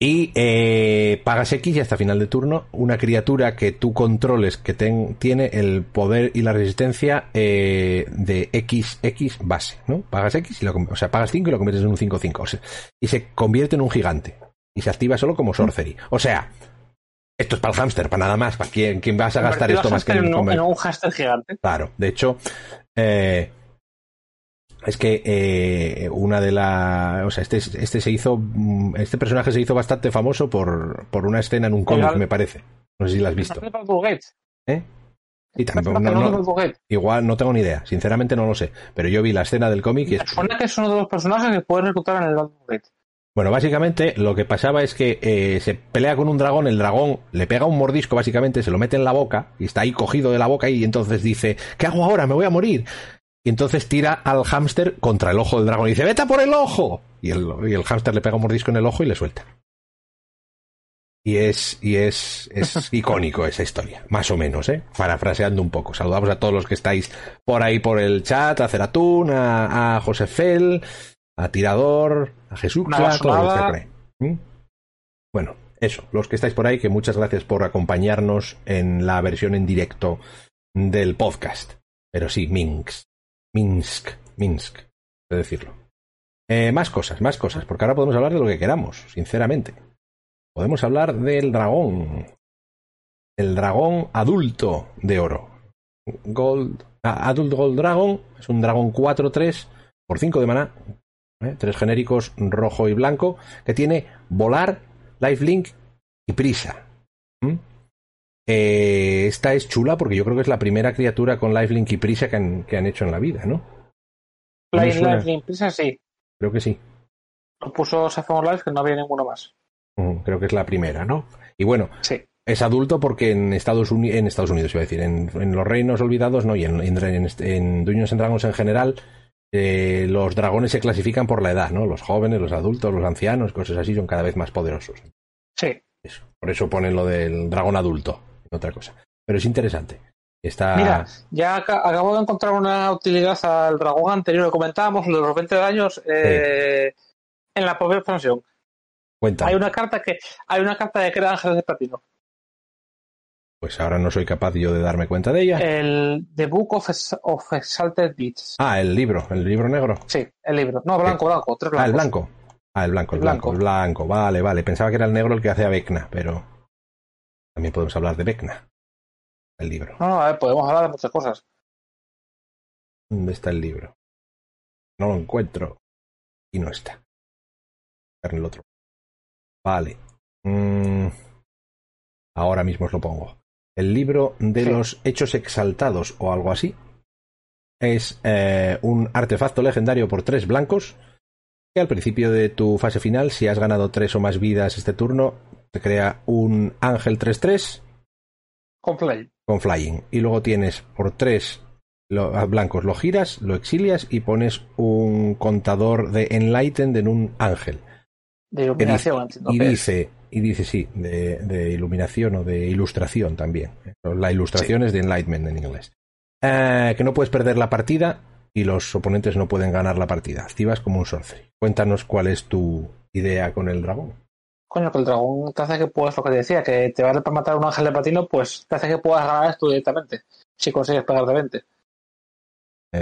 Y eh, pagas X y hasta final de turno una criatura que tú controles que tiene el poder y la resistencia eh, de XX base, ¿no? Pagas X y lo, o sea, pagas 5 y lo conviertes en un 5-5. y se convierte en un gigante. Y se activa solo como sorcery. O sea, esto es para el hámster, para nada más. ¿Para quién, quién vas a gastar esto más que en, en un hámster gigante? Claro, de hecho, eh, es que eh, una de las. O sea, este, este se hizo. Mm, este personaje se hizo bastante famoso por, por una escena en un cómic, me parece. No sé si la has visto. ¿Eh? Y también, igual no tengo ni idea, sinceramente no lo sé. Pero yo vi la escena del cómic y. Suena que es uno de los personajes que puedes reclutar en el. Bueno, básicamente lo que pasaba es que eh, se pelea con un dragón, el dragón le pega un mordisco, básicamente, se lo mete en la boca y está ahí cogido de la boca y entonces dice, ¿qué hago ahora? Me voy a morir. Y entonces tira al hámster contra el ojo del dragón y dice, vete por el ojo. Y el, y el hámster le pega un mordisco en el ojo y le suelta. Y es, y es, es <laughs> icónico esa historia, más o menos, ¿eh? Parafraseando un poco. Saludamos a todos los que estáis por ahí por el chat, a Ceratún, a, a José Fel, a Tirador, a Jesús, a todos ¿Mm? Bueno, eso, los que estáis por ahí, que muchas gracias por acompañarnos en la versión en directo del podcast. Pero sí, Minx. Minsk, Minsk, de decirlo. Eh, más cosas, más cosas, porque ahora podemos hablar de lo que queramos, sinceramente. Podemos hablar del dragón. El dragón adulto de oro. Gold. Ah, Adult Gold Dragon es un dragón 4-3 por 5 de maná. ¿eh? Tres genéricos rojo y blanco. Que tiene volar, lifelink y prisa. Eh, esta es chula porque yo creo que es la primera criatura con lifelink y prisa que han, que han hecho en la vida, ¿no? Lifelink prisa sí. Creo que sí. Lo puso Saffron Life que no había ninguno más. creo que es la primera, ¿no? Y bueno, sí. es adulto porque en Estados, Unidos, en Estados Unidos, iba a decir, en, los Reinos Olvidados no, y en, en, en Dungeons and Dragons en general, eh, los dragones se clasifican por la edad, ¿no? Los jóvenes, los adultos, los ancianos, cosas así, son cada vez más poderosos. Sí. Eso. Por eso ponen lo del dragón adulto otra cosa. Pero es interesante. Está... Mira, ya acabo de encontrar una utilidad al dragón anterior que comentábamos, los 20 daños eh, en la propia expansión. Cuenta. Hay una carta que hay una carta de crea ángeles de platino. Pues ahora no soy capaz yo de darme cuenta de ella. El The Book of, Exalted Beats. Ah, el libro, el libro negro. Sí, el libro. No, blanco, blanco, tres Ah, el blanco. Ah, el blanco, el, blanco, el blanco. Vale, vale. Pensaba que era el negro el que hace a Vecna, pero. También podemos hablar de Vecna, el libro. No, no, a ver, podemos hablar de muchas cosas. ¿Dónde está el libro? No lo encuentro. Y no está. Está en el otro. Vale. Mm. Ahora mismo os lo pongo. El libro de los hechos exaltados o algo así es eh, un artefacto legendario por tres blancos que al principio de tu fase final, si has ganado tres o más vidas este turno, te crea un ángel 3-3 con flying. Con flying. Y luego tienes por tres blancos, lo giras, lo exilias y pones un contador de Enlightened en un ángel. De iluminación. Y dice, y dice sí, de, iluminación o de ilustración también. La ilustración es de Enlightenment en inglés. Eh, que no puedes perder la partida y los oponentes no pueden ganar la partida. Activas como un sorcery. Cuéntanos cuál es tu idea con el dragón. Coño, que el dragón te hace que puedas, lo que te decía, que te vale para matar a un ángel de platino, pues te hace que puedas ganar esto directamente, si consigues pegar de 20.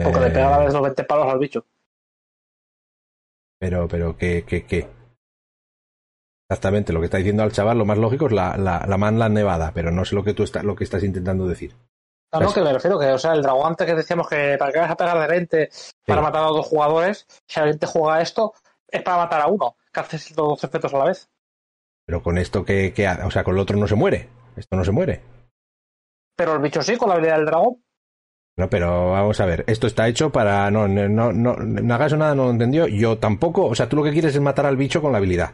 Porque le pega a la vez los 20 palos al bicho. Pero, pero, ¿qué, qué, qué? Exactamente, lo que está diciendo al chaval, lo más lógico es la, la, la Manland Nevada, pero no sé lo que tú está, lo que estás intentando decir. No, no, que me refiero que, o sea, el dragón antes que decíamos que para que vas a pegar de 20 para matar a dos jugadores, si alguien te juega esto, es para matar a uno, que haces los dos efectos a la vez. Pero con esto que, que, o sea, con el otro no se muere. Esto no se muere. Pero el bicho sí, con la habilidad del dragón. No, pero vamos a ver, esto está hecho para. No, no, no, no, no hagas nada, no lo entendió. Yo tampoco. O sea, tú lo que quieres es matar al bicho con la habilidad.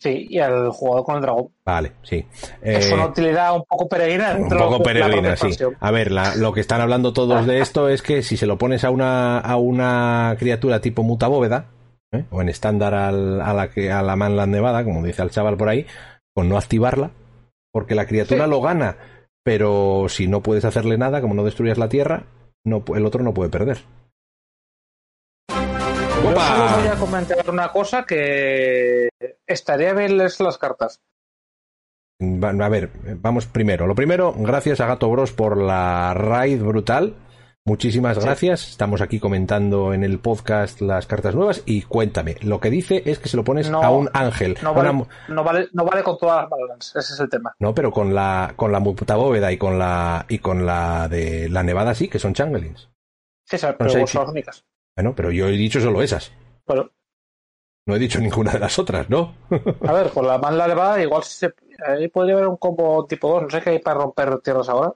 Sí, y al jugador con el dragón. Vale, sí. Es una eh, utilidad un poco peregrina. Un poco peregrina, sí. A ver, lo que están hablando todos de esto es que si se lo pones a una, a una criatura tipo mutabóveda, ¿eh? o en estándar a, la que, a la Manland Nevada, como dice el chaval por ahí, con no activarla, porque la criatura lo gana, pero si no puedes hacerle nada, como no destruyas la tierra, no, el otro no puede perder. Yo solo voy a comentar una cosa que estaría bien leerse las cartas. A ver, vamos primero. Lo primero, gracias a Gato Bros por la raid brutal. Muchísimas gracias. Estamos aquí comentando en el podcast las cartas nuevas y cuéntame. Lo que dice es que se lo pones a un ángel. No vale, no vale, con todas las balance, ese es el tema. No, pero con la con la mutabóveda y con la y con la de la nevada sí, que son changelings. Sí, pero son las únicas. Bueno, pero yo he dicho solo esas. Pero... No he dicho ninguna de las otras, ¿no? <laughs> a ver, con la man nevada igual se, ahí podría haber un combo tipo 2. No sé qué hay para romper tierras ahora.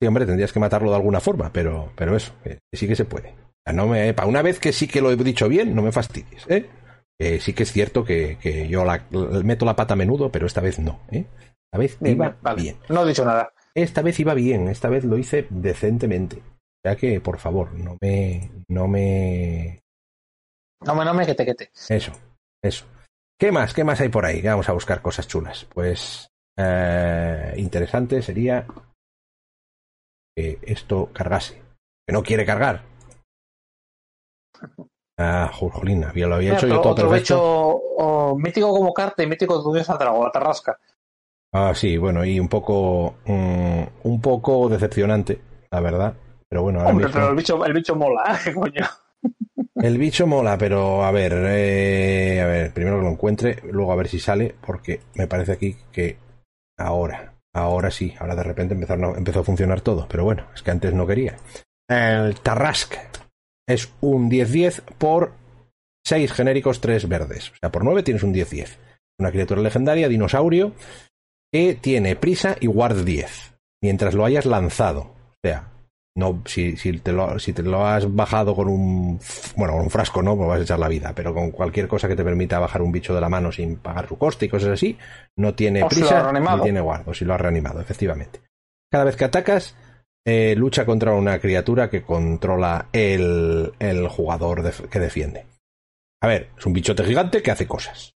Sí, hombre, tendrías que matarlo de alguna forma, pero, pero eso, sí que se puede. No me, para una vez que sí que lo he dicho bien, no me fastidies, ¿eh? sí que es cierto que, que yo la, meto la pata a menudo, pero esta vez no, ¿eh? Esta vez iba bien. No he dicho nada. Esta vez iba bien, esta vez lo hice decentemente. O sea que, por favor, no me, no me no me, no me, que te, que te. Eso, eso. ¿Qué más? ¿Qué más hay por ahí? Vamos a buscar cosas chulas. Pues eh, interesante sería que esto cargase. Que no quiere cargar. <laughs> Ah, jolín, había, lo había hecho yo todo otro hecho mítico como carta y mítico de Santiago, la tarrasca. Ah, sí, bueno, y un poco mm, un poco decepcionante, la verdad. Pero bueno, ahora Hombre, pero el bicho, el bicho mola, <laughs> ¿qué coño? El bicho mola, pero a ver, eh, a ver, primero que lo encuentre, luego a ver si sale, porque me parece aquí que ahora, ahora sí, ahora de repente empezó a funcionar todo, pero bueno, es que antes no quería. El Tarrask es un 10-10 por 6 genéricos, 3 verdes. O sea, por 9 tienes un 10-10. Una criatura legendaria, dinosaurio, que tiene prisa y guard 10, mientras lo hayas lanzado. O sea, no, si, si, te lo, si te lo has bajado con un, bueno, con un frasco no, pues vas a echar la vida, pero con cualquier cosa que te permita bajar un bicho de la mano sin pagar su coste y cosas así, no tiene prisa, no tiene guardo, si lo has reanimado, efectivamente. Cada vez que atacas, eh, lucha contra una criatura que controla el, el jugador que defiende. A ver, es un bichote gigante que hace cosas.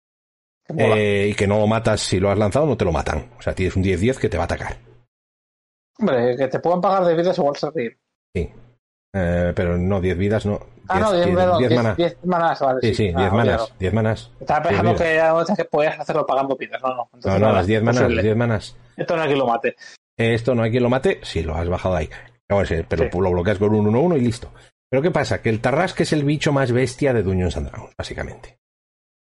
Eh, y que no lo matas si lo has lanzado, no te lo matan. O sea, tienes un 10-10 que te va a atacar. Hombre, que te puedan pagar de vidas igual se ríe. Sí. Eh, pero no, 10 vidas no. Ah, no, 10 manas. 10 manas, vale. Sí, sí, 10 ah, manas. 10 manas. Estaba pensando que, que podías hacerlo pagando vidas. No, no. no, no, las 10 manas, 10 manas. Esto no hay quien lo mate. Esto no hay quien lo mate, sí, lo has bajado ahí. Pero lo bloqueas con un 1-1 y listo. Pero ¿qué pasa? Que el Tarrasque es el bicho más bestia de Dungeons and Dragons, básicamente.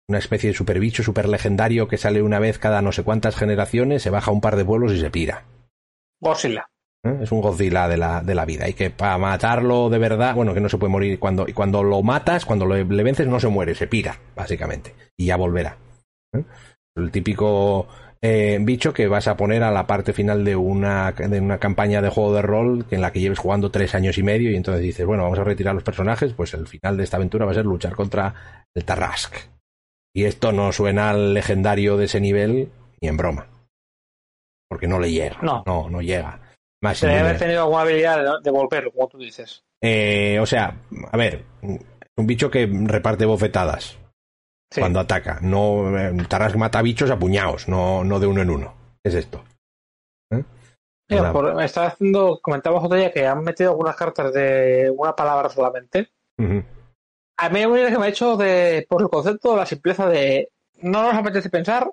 Una especie de super bicho, super legendario que sale una vez cada no sé cuántas generaciones, se baja un par de pueblos y se pira. Godzilla. ¿Eh? Es un Godzilla de la, de la vida. Y que para matarlo de verdad, bueno, que no se puede morir. Cuando, y cuando lo matas, cuando le vences, no se muere, se pira, básicamente. Y ya volverá. ¿Eh? El típico eh, bicho que vas a poner a la parte final de una, de una campaña de juego de rol en la que lleves jugando tres años y medio y entonces dices, bueno, vamos a retirar los personajes, pues el final de esta aventura va a ser luchar contra el Tarrask. Y esto no suena al legendario de ese nivel ni en broma. Porque no le llega. No, no, no llega. Más Debe haber tenido alguna habilidad de volverlo, como tú dices. Eh, o sea, a ver, un bicho que reparte bofetadas cuando ataca. No, eh, Taras mata bichos a puñados, no, no de uno en uno. ¿Qué es esto? ¿Eh? me estaba haciendo, comentabas otro día que han metido algunas cartas de una palabra solamente. A mí me que me ha hecho de, por el concepto de la simpleza de no nos apetece pensar,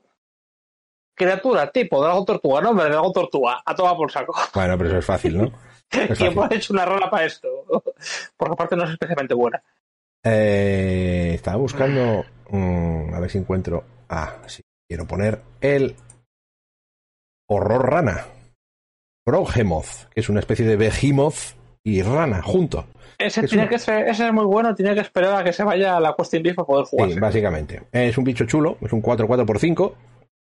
criatura tipo Dragon Tortuga, nombre de Dragon Tortuga, a toda por saco. Bueno, pero eso es fácil, ¿no? ¿Quién ha hecho una rola para esto? Porque aparte no es especialmente buena. Eh, estaba buscando. Mm, a ver si encuentro. Ah, sí. Quiero poner el horror rana. Proghemoth, que es una especie de behemoth y rana junto. Ese, tiene que ese es muy bueno, tiene que esperar a que se vaya a la Question Beef para poder jugar. Sí, básicamente. Es un bicho chulo, es un 4-4x5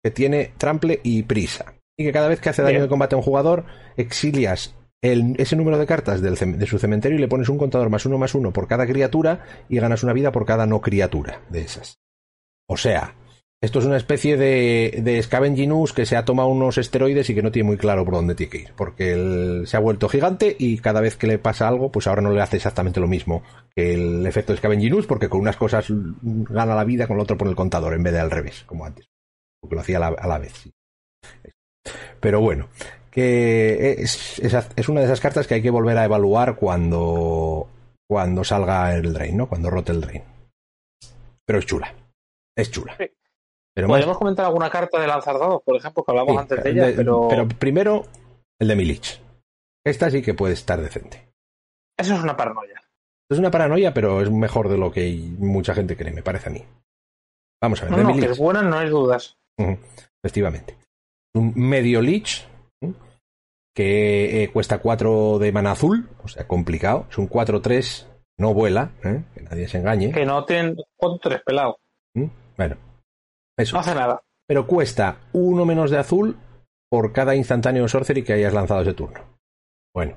que tiene trample y prisa. Y que cada vez que hace daño de combate a un jugador, exilias ese número de cartas de su cementerio y le pones un contador más uno más uno por cada criatura y ganas una vida por cada no criatura de esas. O sea, esto es una especie de, de Scavenginus que se ha tomado unos esteroides y que no tiene muy claro por dónde tiene que ir. Porque se ha vuelto gigante y cada vez que le pasa algo, pues ahora no le hace exactamente lo mismo que el efecto de Scavenginus, porque con unas cosas gana la vida, con lo otro pone el contador en vez de al revés, como antes porque lo hacía a la, vez. Pero bueno, que es, es, una de esas cartas que hay que volver a evaluar cuando, cuando salga el Drain, ¿no? Cuando rote el Drain. Pero es chula. Es chula. Pero Podríamos comentar alguna carta de lanzar dados, por ejemplo, que hablamos antes de ella, pero... pero... primero el de Milich. Esta sí que puede estar decente. Eso es una paranoia. Es una paranoia, pero es mejor de lo que mucha gente cree, me parece a mí. Vamos a ver. No, que es buena, no hay dudas. Efectivamente. Un medio Lich que eh, cuesta 4 de mana azul, o sea, complicado. Es un 4-3, no vuela, ¿eh? que nadie se engañe. Que no tiene 4-3 pelado. ¿Mm? Bueno, eso. No hace nada. Pero cuesta uno menos de azul por cada instantáneo sorcery que hayas lanzado ese turno. Bueno.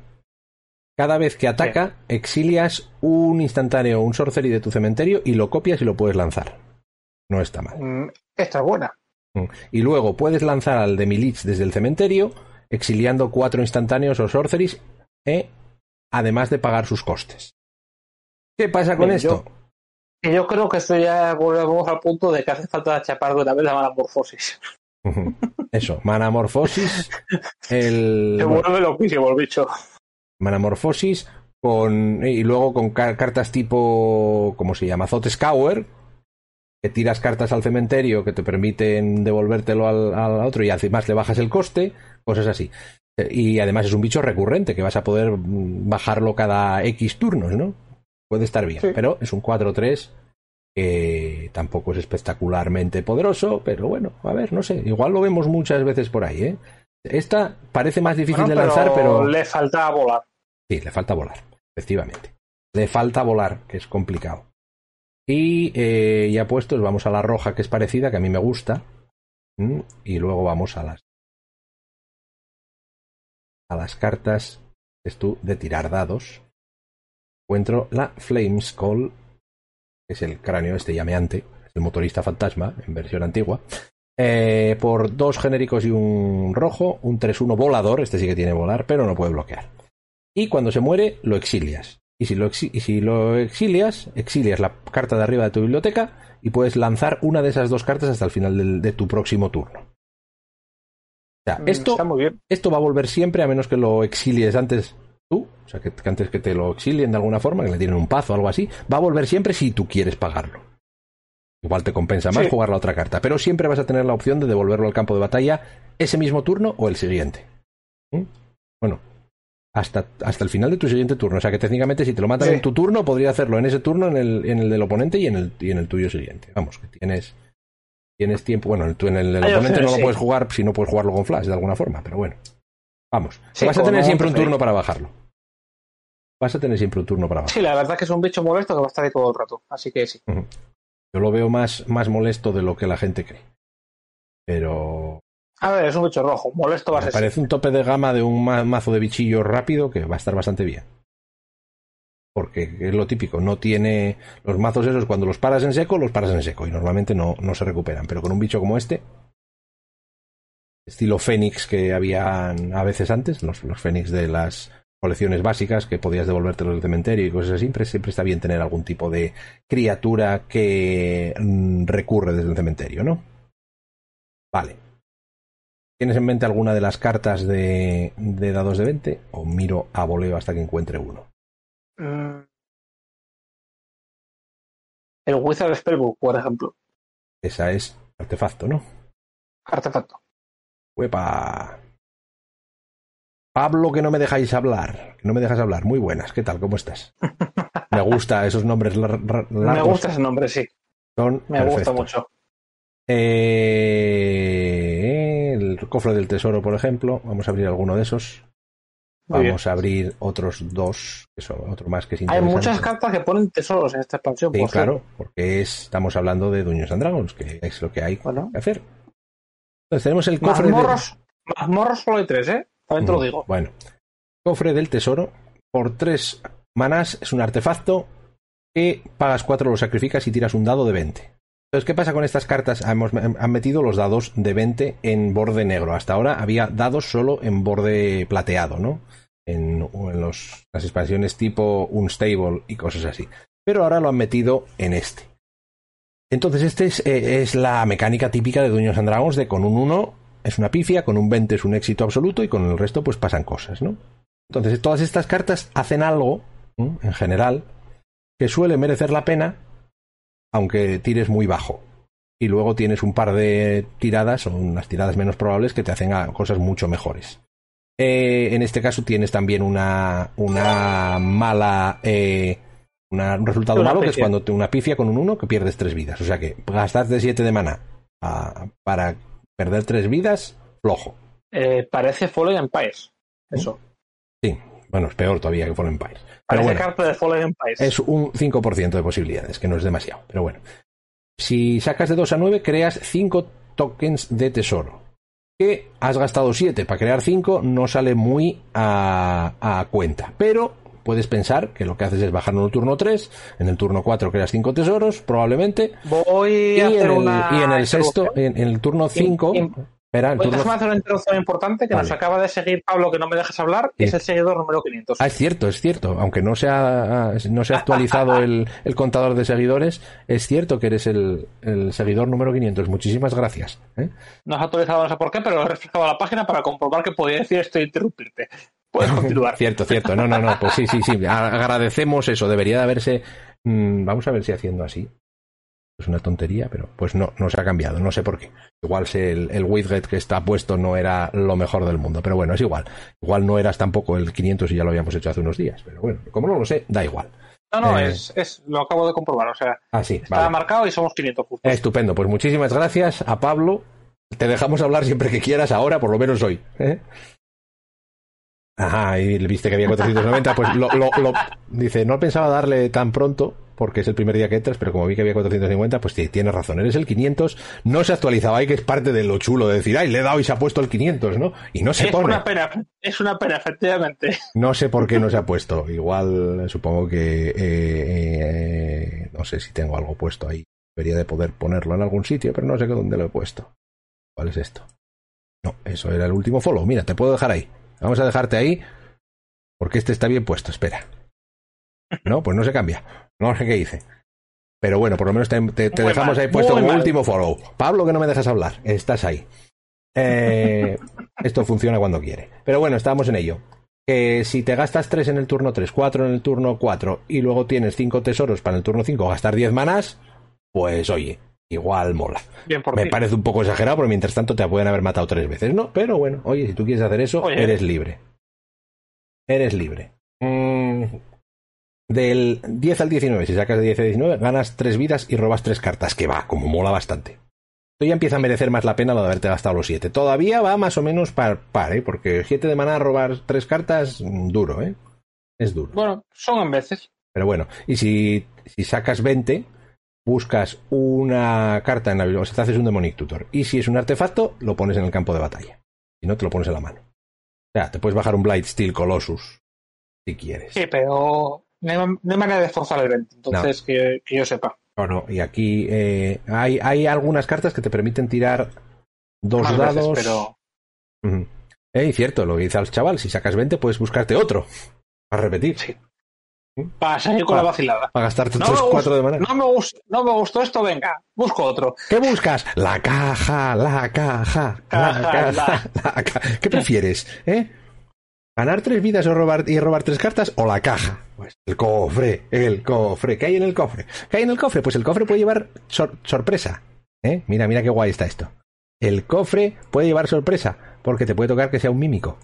Cada vez que ataca, exilias un instantáneo, un sorcery de tu cementerio y lo copias y lo puedes lanzar. No está mal. Mm, esta es buena. Mm. Y luego puedes lanzar al de Milich desde el cementerio exiliando cuatro instantáneos o sorceries, e, además de pagar sus costes. ¿Qué pasa con esto? Yo, creo que esto ya volvemos al punto de que hace falta chapar de una vez la manamorfosis. Eso, manamorfosis. <laughs> el... Se vuelve loquísimo el bicho. Manamorfosis con, y luego con cartas tipo, ¿cómo se llama? Zot Scour, que tiras cartas al cementerio que te permiten devolvértelo al, al, otro y además le bajas el coste, cosas así. Y además es un bicho recurrente que vas a poder bajarlo cada X turnos, ¿no? Puede estar bien, pero es un 4-3 que tampoco es espectacularmente poderoso, pero bueno, a ver, no sé, igual lo vemos muchas veces por ahí, ¿eh? Esta parece más difícil de lanzar, pero... Le falta volar. Sí, le falta volar, efectivamente. Le falta volar, que es complicado. Y eh, ya puestos, vamos a la roja, que es parecida, que a mí me gusta. Y luego vamos a las a las cartas tú de tirar dados, encuentro la Flames Call, que es el cráneo este llameante, el motorista fantasma en versión antigua, eh, por dos genéricos y un rojo, un 3-1 volador, este sí que tiene volar, pero no puede bloquear. Y cuando se muere, lo exilias. Y si lo, si lo exilias, exilias la carta de arriba de tu biblioteca y puedes lanzar una de esas dos cartas hasta el final de tu próximo turno. Mm, esto, esto va a volver siempre a menos que lo exilies antes tú, o sea, que, antes que te lo exilien de alguna forma, que le tienen un pazo o algo así, va a volver siempre si tú quieres pagarlo. Igual te compensa más jugar la otra carta, pero siempre vas a tener la opción de devolverlo al campo de batalla ese mismo turno o el siguiente. ¿Mm? Bueno, hasta, hasta el final de tu siguiente turno. O sea que técnicamente si te lo matan en tu turno, podría hacerlo en ese turno, en el, en el del oponente y en el, y en el tuyo siguiente. Vamos, que tienes tienes tiempo. Bueno, tú en el, oponente no lo puedes jugar si no puedes jugarlo con flash de alguna forma, pero bueno. Vamos. vas a tener siempre un turno para bajarlo. Vas a tener siempre un turno para bajarlo. Sí, la verdad que es un bicho molesto que va a estar ahí todo el rato. Así que sí. Yo lo veo más, más molesto de lo que la gente cree. Pero. A ver, es un bicho rojo. Molesto va a ser. Parece un tope de gama de un mazo de bichillo rápido que va a estar bastante bien porque es lo típico, no tiene los mazos esos, cuando los paras en seco, los paras en seco y normalmente no, no se recuperan, pero con un bicho como este, estilo Fénix que habían a veces antes, los, los Fénix de las colecciones básicas que podías devolvértelo del cementerio y cosas así, siempre, siempre está bien tener algún tipo de criatura que mm, recurre desde el cementerio, ¿no? Vale. ¿Tienes en mente alguna de las cartas de, de dados de 20? O miro a voleo hasta que encuentre uno. Mm. El Wizard Spellbook, por ejemplo. Esa es artefacto, ¿no? Artefacto. Huepa. Pablo, que no me dejáis hablar. no me dejas hablar. Muy buenas. ¿Qué tal? ¿Cómo estás? <laughs> me gusta esos nombres largos. Me gusta ese nombre, sí. Son me gusta mucho. Eh, cofre del tesoro, por ejemplo. Vamos a abrir alguno de esos. Vamos a abrir otros dos, que son otro más que es Hay muchas cartas que ponen tesoros en esta expansión. Sí, claro, porque estamos hablando de Dungeons and Dragons, que es lo que hay que hacer. Entonces tenemos el cofre Mazmorros, de... morros solo hay tres, ¿eh? También te lo digo. Bueno, cofre del tesoro. Por tres manás es un artefacto que pagas cuatro, lo sacrificas y tiras un dado de 20. Entonces, ¿qué pasa con estas cartas? Hemos, han metido los dados de 20 en borde negro. Hasta ahora había dados solo en borde plateado, ¿no? En, las expansiones tipo Unstable y cosas así. Pero ahora lo han metido en este. Entonces, este es, eh, la mecánica típica de Dungeons and Dragons de con un 1 es una pifia, con un 20 es un éxito absoluto y con el resto pues pasan cosas, ¿no? Entonces todas estas cartas hacen algo, en general, que suele merecer la pena, aunque tires muy bajo. Y luego tienes un par de tiradas, o unas tiradas menos probables, que te hacen cosas mucho mejores. Eh, en este caso tienes también una, una mala... Eh, un resultado malo, que es cuando te una pifia con un 1 que pierdes 3 vidas. O sea que de 7 de mana para perder 3 vidas, flojo. Eh, parece Fallen Empires. Eso. Sí, bueno, es peor todavía que Fallen Empires. Parece carta de Fallen Empires. Es un 5% de posibilidades, que no es demasiado. Pero bueno. Si sacas de 2 a 9, creas 5 tokens de tesoro. Que has gastado 7 para crear 5, no sale muy a, a cuenta. Pero puedes pensar que lo que haces es bajar en el turno 3, en el turno 4 creas 5 tesoros, probablemente. Voy a y, hacer en el, una y en el sexto, en, en el turno 5. Espera, Pues déjame hacer una introducción importante que Vale. nos acaba de seguir Pablo, que no me dejas hablar, y es el seguidor número 500. Ah, es cierto, es cierto. Aunque no se ha, no se ha actualizado el, el contador de seguidores, es cierto que eres el, el seguidor número 500. Muchísimas gracias. ¿eh? No has actualizado, no sé por qué, pero he refrescado la página para comprobar que podía decir esto e interrumpirte. Puedes continuar. <laughs> Cierto, cierto. No, no, no. Pues sí, sí, sí. Agradecemos eso. Debería de haberse. mm, vamos a ver si haciendo así. Es una tontería, pero pues no, no se ha cambiado. No sé por qué. Igual se- el, el widget que está puesto no era lo mejor del mundo. Pero bueno, es igual. Igual no eras tampoco el 500 y ya lo habíamos hecho hace unos días. Pero bueno, como no lo sé, da igual. No, no, Eh. es, es, lo acabo de comprobar. O sea, Ah, sí, está vale. marcado y somos 500 justos. Estupendo, pues muchísimas gracias a Pablo. Te dejamos hablar siempre que quieras ahora, por lo menos hoy. ¿eh? Ajá, y viste que había 490, pues lo, lo- lo- dice, no pensaba darle tan pronto, porque es el primer día que entras, pero como vi que había 450, pues sí, tienes razón, eres el 500, no se actualizaba ahí, que es parte de lo chulo de decir, ay, le he dado y se ha puesto el 500, ¿no? Y no se es pone. una pena, es una pena, efectivamente. No sé por qué no se ha puesto. Igual supongo que eh, eh, no sé si tengo algo puesto ahí. Debería de poder ponerlo en algún sitio, pero no sé dónde lo he puesto. ¿Cuál es esto? No, eso era el último follow. Mira, te puedo dejar ahí. Vamos a dejarte ahí porque este está bien puesto. Espera. No, pues no se cambia. No sé <laughs> qué hice. Pero bueno, por lo menos te, te- te Muy dejamos mal, ahí puesto como mal. último follow. Pablo, que no me dejas hablar. Estás ahí. Eh, <laughs> esto funciona cuando quiere. Pero bueno, estamos en ello. Que si te gastas 3 en el turno 3, 4 en el turno 4 y luego tienes 5 tesoros para el turno 5 gastar 10 manas, pues oye, igual mola. Bien por Me ti. parece un poco exagerado, pero mientras tanto te pueden haber matado tres veces, ¿no? Pero bueno, oye, si tú quieres hacer eso, Oye. eres libre. Eres libre. Mm, del 10 al 19, si sacas de 10 a 19, ganas 3 vidas y robas 3 cartas, que va, como mola bastante. Esto ya empieza a merecer más la pena lo de haberte gastado los 7. Todavía va más o menos par, par ¿eh? Porque 7 de maná robar 3 cartas, mm, duro, ¿eh? Es duro. Bueno, son en veces. Pero bueno, y si, si sacas 20, buscas una carta en la biblioteca, o sea, te haces un Demonic Tutor. Y si es un artefacto, lo pones en el campo de batalla. Si no, te lo pones en la mano. O sea, te puedes bajar un Blight Steel Colossus, si quieres. Sí, pero no hay, no hay manera de forzar el 20. Entonces, que, que yo sepa. No, no, y aquí eh, hay, hay algunas cartas que te permiten tirar dos Más dados. veces, pero. Eh, y cierto, lo que dice al chaval, si sacas 20 puedes buscarte otro. Para repetir. Sí. Para salir con la vacilada. Para gastarte No otros me, cuatro de gust- mana. no, me no me gustó esto, venga, busco otro. ¿Qué buscas? La caja, la caja, la Caja, caja, la ca- ¿Qué prefieres? ¿Eh? ¿Ganar tres vidas o robar, y robar tres cartas o la caja? Pues el cofre, el cofre. ¿Qué hay en el cofre? ¿Qué hay en el cofre? Pues el cofre puede llevar sor- sorpresa. ¿Eh? Mira, mira qué guay está esto. El cofre puede llevar sorpresa porque te puede tocar que sea un mímico.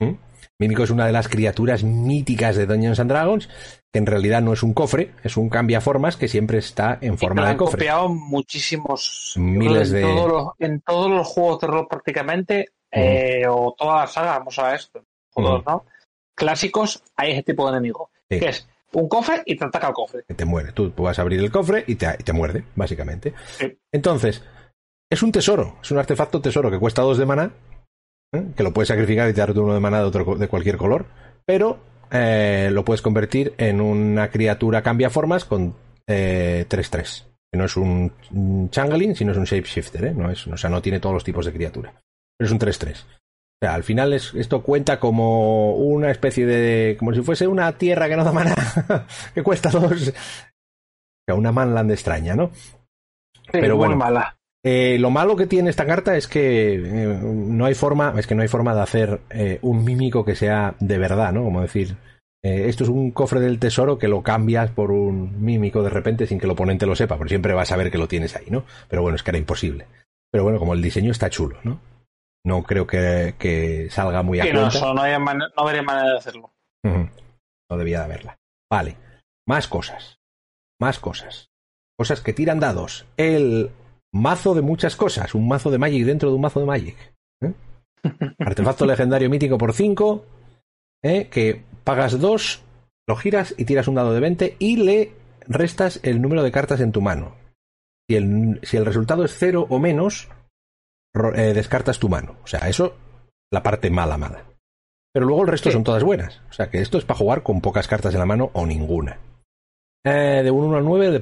¿Mm? Mímico es una de las criaturas míticas de Dungeons and Dragons, que en realidad no es un cofre, es un cambiaformas que siempre está en forma de han cofre. copiado muchísimos. Miles en de- Todos los, en todos los juegos de rol prácticamente, eh, o toda la saga, vamos a esto. ¿no? Clásicos, hay ese tipo de enemigo. Sí. Que es un cofre y te ataca el cofre. que te muere. Tú vas a abrir el cofre y te, y te muerde, básicamente. Sí. Entonces, es un tesoro, es un artefacto tesoro que cuesta dos de maná, ¿eh? que lo puedes sacrificar y darte uno de maná de, otro, de cualquier color, pero eh, lo puedes convertir en una criatura cambia formas con eh, 3-3. Que no es un, changeling, sino es un shapeshifter, ¿eh? No es, o sea, no tiene todos los tipos de criatura. Pero es un 3-3. O sea, al final es- esto cuenta como una especie de. como si fuese una tierra que no da mana, <laughs> que cuesta dos. O sea, una manland extraña, ¿no? Sí, Pero bueno. mala. Eh, lo malo que tiene esta carta es que eh, no hay forma, es que no hay forma de hacer eh, un mímico que sea de verdad, ¿no? Como decir, esto es un cofre del tesoro que lo cambias por un mímico de repente sin que el oponente lo sepa, porque siempre vas a ver que lo tienes ahí, ¿no? Pero bueno, es que era imposible. Pero bueno, como el diseño está chulo, ¿no? No creo que, salga muy a no, no, no, habría manera de hacerlo. No debía de haberla. Vale. Más cosas. Más cosas. Cosas que tiran dados. El mazo de muchas cosas. Un mazo de Magic dentro de un mazo de Magic. ¿eh? <laughs> Artefacto legendario mítico por 5. ¿eh? Que pagas 2, lo giras y tiras un dado de 20 y le restas el número de cartas en tu mano. Si el, si el resultado es 0 o menos, eh, descartas tu mano. O sea, eso, la parte mala, mala. Pero luego el resto son todas buenas. O sea que esto es para jugar con pocas cartas en la mano o ninguna. Eh, de un 1 al 9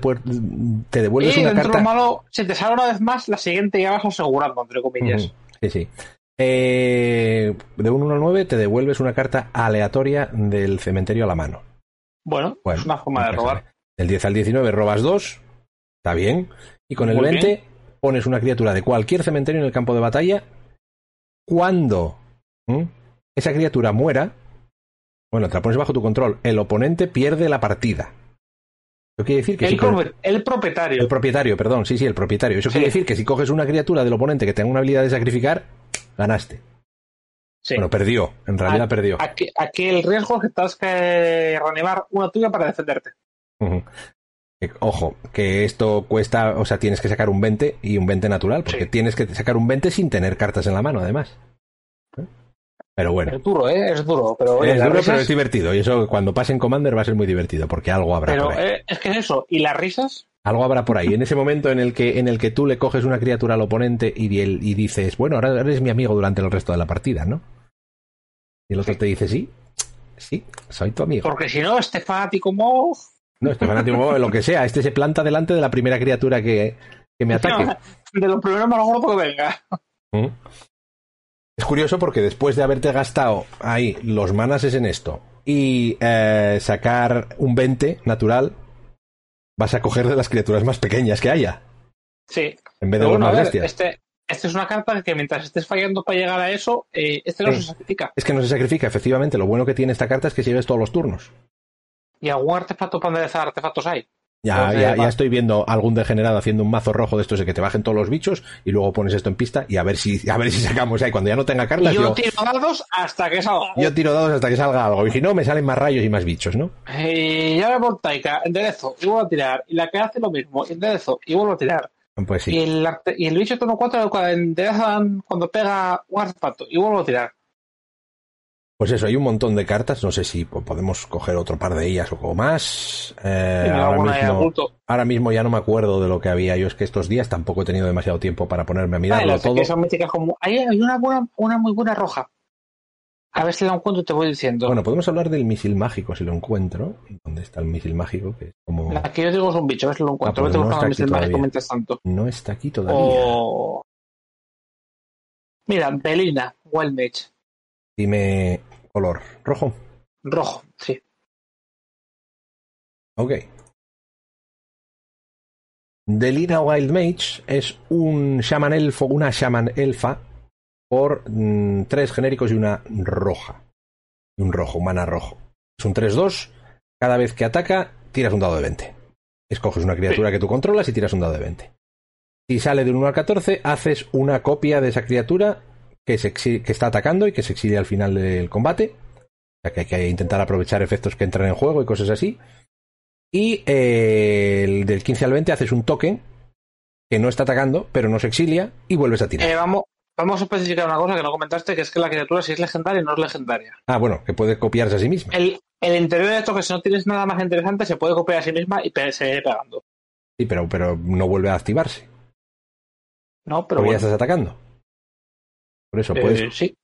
te devuelves una carta. malo, si te sale una vez más, la siguiente ya vas asegurando, entre comillas. Sí, sí. Eh, de un 1 al 9 te devuelves una carta aleatoria del cementerio a la mano. Bueno, es una forma de robar. Del 10 al 19 robas 2, está bien. Y con el 20 pones una criatura de cualquier cementerio en el campo de batalla. Cuando esa criatura muera, bueno, te la pones bajo tu control, el oponente pierde la partida. Eso quiere decir que el, el propietario. El propietario, perdón, sí, sí, el propietario. Eso quiere decir que si coges una criatura del oponente que tenga una habilidad de sacrificar, ganaste. Bueno, perdió, en realidad perdió. Aquí, el riesgo es que tengas que reanimar una tuya para defenderte. Ojo, que esto cuesta, o sea, tienes que sacar un 20 y un 20 natural, porque tienes que sacar un 20 sin tener cartas en la mano, además. Pero bueno. Es duro, ¿eh? Es duro. Pero, es duro, pero es divertido. Y eso cuando pase en Commander va a ser muy divertido, porque algo habrá por ahí. Eh, es que es eso. ¿Y las risas? Algo habrá por ahí. En ese momento en el que, en el que tú le coges una criatura al oponente y, y dices, bueno, ahora eres mi amigo durante el resto de la partida, ¿no? Y el otro te dice, sí, sí, soy tu amigo. Porque si no, este fanático mo... No, este fanático lo que sea, este se planta delante de la primera criatura que, que me <laughs> ataque. De los primeros más gordos que venga. ¿Mm? Es curioso porque después de haberte gastado ahí los manases en esto y eh, sacar un 20 natural, vas a coger de las criaturas más pequeñas que haya. Sí. En vez de los más bestias. Este, este, es una carta que mientras estés fallando para llegar a eso, eh, este no se sacrifica. Es que no se sacrifica, efectivamente. Lo bueno que tiene esta carta es que sigues todos los turnos. ¿Y algún artefacto para enderezar artefactos hay? Ya, ya, estoy viendo algún degenerado haciendo un mazo rojo de estos de que te bajen todos los bichos y luego pones esto en pista y a ver si, a ver si sacamos ahí. Cuando ya no tenga cartas. yo, tiro dados hasta que salga. Yo tiro dados hasta que salga algo. Y si no, me salen más rayos y más bichos, ¿no? Y ya me voltaica, enderezo y vuelvo a tirar. Y la que hace lo mismo, enderezo y vuelvo a tirar. Pues sí. Y el, y el bicho turno 4 enderezan cuando pega un artefacto y vuelvo a tirar. Pues eso, hay un montón de cartas, no sé si podemos coger otro par de ellas o más. Eh, ahora, mismo, ya no me acuerdo de lo que había. Yo es que estos días tampoco he tenido demasiado tiempo para ponerme a mirarlo todo. como... hay, una, buena, una muy buena roja. A ver si la encuentro y te voy diciendo. Bueno, podemos hablar del misil mágico si lo encuentro. ¿Dónde está el misil mágico? Que es como... La que yo digo es un bicho, a ver si lo encuentro. Ah, pues no, está misil mágico mientras tanto. No está aquí todavía. Mira, Belina, Wild. Dime color. ¿Rojo? Rojo, sí. Ok. Delina Wild Mage es un Shaman Elfo, una Shaman Elfa por mm, tres genéricos y una roja. Un rojo, un mana rojo. Es un 3-2. Cada vez que ataca, tiras un dado de 20. Escoges una criatura que tú controlas y tiras un dado de 20. Si sale de un 1 al 14, haces una copia de esa criatura que, se que está atacando y que se exilia al final del combate. O sea que hay que intentar aprovechar efectos que entran en juego y cosas así. Y eh, el del 15 al 20 haces un token que no está atacando, pero no se exilia y vuelves a tirar. Eh, vamos, vamos a especificar una cosa que no comentaste, que es que la criatura si es legendaria no es legendaria. Ah, bueno, que puede copiarse a sí misma. El, interior de esto, que si no tienes nada más interesante, se puede copiar a sí misma y seguir pegando. Sí, pero, pero no vuelve a activarse. No, pero. ya estás atacando. Por eso, pues. sí.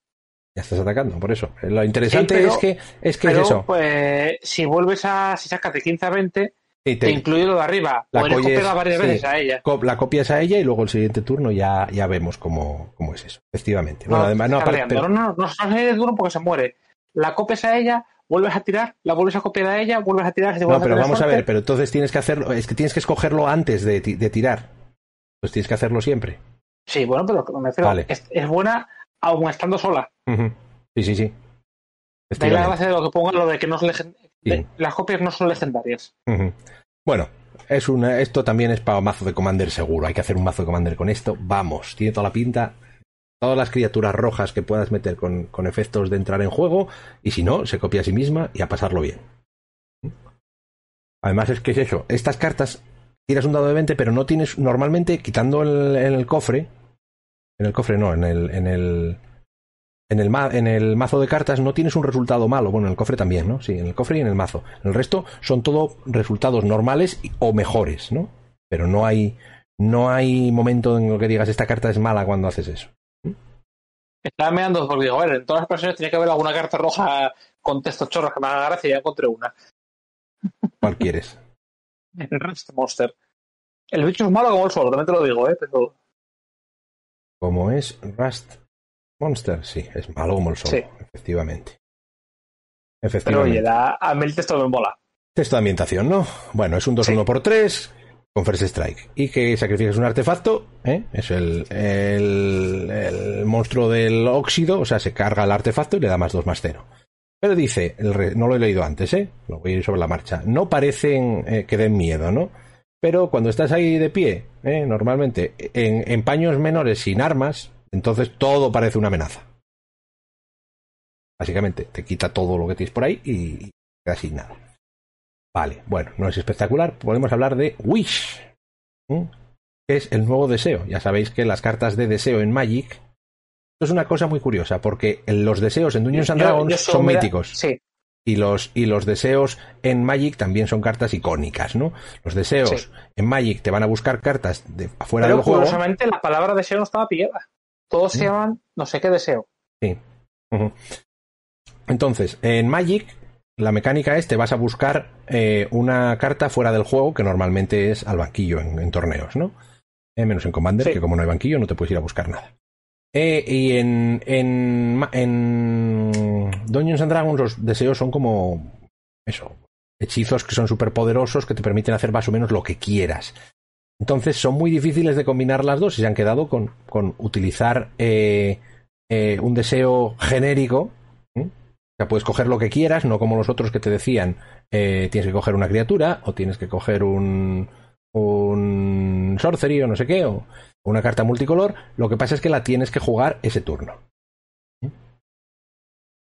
Ya estás atacando, por eso. Lo interesante es que es que eso. Pues si vuelves a. Si sacas de 15 a 20, te, incluye lo de arriba. La copias varias veces a ella. La copias a ella y luego el siguiente turno ya, ya vemos cómo, cómo es eso. Efectivamente. Bueno, además, no, no, no, no, se duro porque se muere. La copias a ella, vuelves a tirar, la vuelves a copiar a ella, vuelves a tirar. no, pero vamos a ver, pero entonces tienes que hacerlo, es que tienes que escogerlo antes de, de tirar. Pues tienes que hacerlo siempre. Sí, bueno, pero me refiero, es, buena aún estando sola. Sí, sí, sí. De la gracia de lo que ponga lo de que no las copias no son legendarias. Bueno, es una, esto también es para mazo de Commander seguro. Hay que hacer un mazo de Commander con esto. Vamos, tiene toda la pinta. Todas las criaturas rojas que puedas meter con, con efectos de entrar en juego. Y si no, se copia a sí misma y a pasarlo bien. Además es que es eso. Estas cartas tiras un dado de 20, pero no tienes normalmente, quitando el, en el cofre, en el cofre no, en el, en el, en el, en el mazo de cartas no tienes un resultado malo. Bueno, en el cofre también, ¿no? Sí, en el cofre y en el mazo. En el resto son todo resultados normales o mejores, ¿no? Pero no hay, no hay momento en el que digas esta carta es mala cuando haces eso. Estaba mirando porque digo, a ver, en todas las versiones tiene que haber alguna carta roja con textos chorros que me haga gracia y ya encontré una. ¿Cuál quieres? El Rust Monster. El bicho es malo como el sol, también te lo digo, ¿eh? Pero... Como es Rust Monster, sí, es malo como el sol, sí. efectivamente. efectivamente. Pero oye, a mí el texto me mola. Texto de ambientación, ¿no? Bueno, es un 2-1 por 3 con First Strike. Y que sacrifiques un artefacto, ¿eh? es el, el, el, monstruo del óxido, o sea, se carga el artefacto y le da más 2 más 0. Dice, el no lo he leído antes, ¿eh? Lo voy a ir sobre la marcha. No parecen eh, que den miedo, ¿no? Pero cuando estás ahí de pie, ¿eh? normalmente, en, paños menores sin armas, entonces todo parece una amenaza. Básicamente, te quita todo lo que tienes por ahí y queda sin nada. Vale, bueno, no es espectacular. Podemos hablar de Wish, que es el nuevo deseo. Ya sabéis que las cartas de deseo en Magic es una cosa muy curiosa, porque los deseos en Dungeons and Dragons son míticos. Sí. Y los, y los deseos en Magic también son cartas icónicas, ¿no? Los deseos en Magic te van a buscar cartas de afuera del juego. curiosamente la palabra deseo no estaba pillada. Todos se llaman no sé qué deseo. Sí. Entonces, en Magic, la mecánica es te vas a buscar eh, una carta fuera del juego, que normalmente es al banquillo en, torneos, ¿no? Eh, menos en Commander, que como no hay banquillo, no te puedes ir a buscar nada. Eh, y en, en, en Dungeons and Dragons los deseos son como eso, hechizos que son súper poderosos que te permiten hacer más o menos lo que quieras. Entonces son muy difíciles de combinar las dos y se han quedado con, con utilizar eh, eh, un deseo genérico. O sea, puedes coger lo que quieras, no como los otros que te decían tienes que coger una criatura o tienes que coger un, un sorcery o no sé qué. O, una carta multicolor, lo que pasa es que la tienes que jugar ese turno.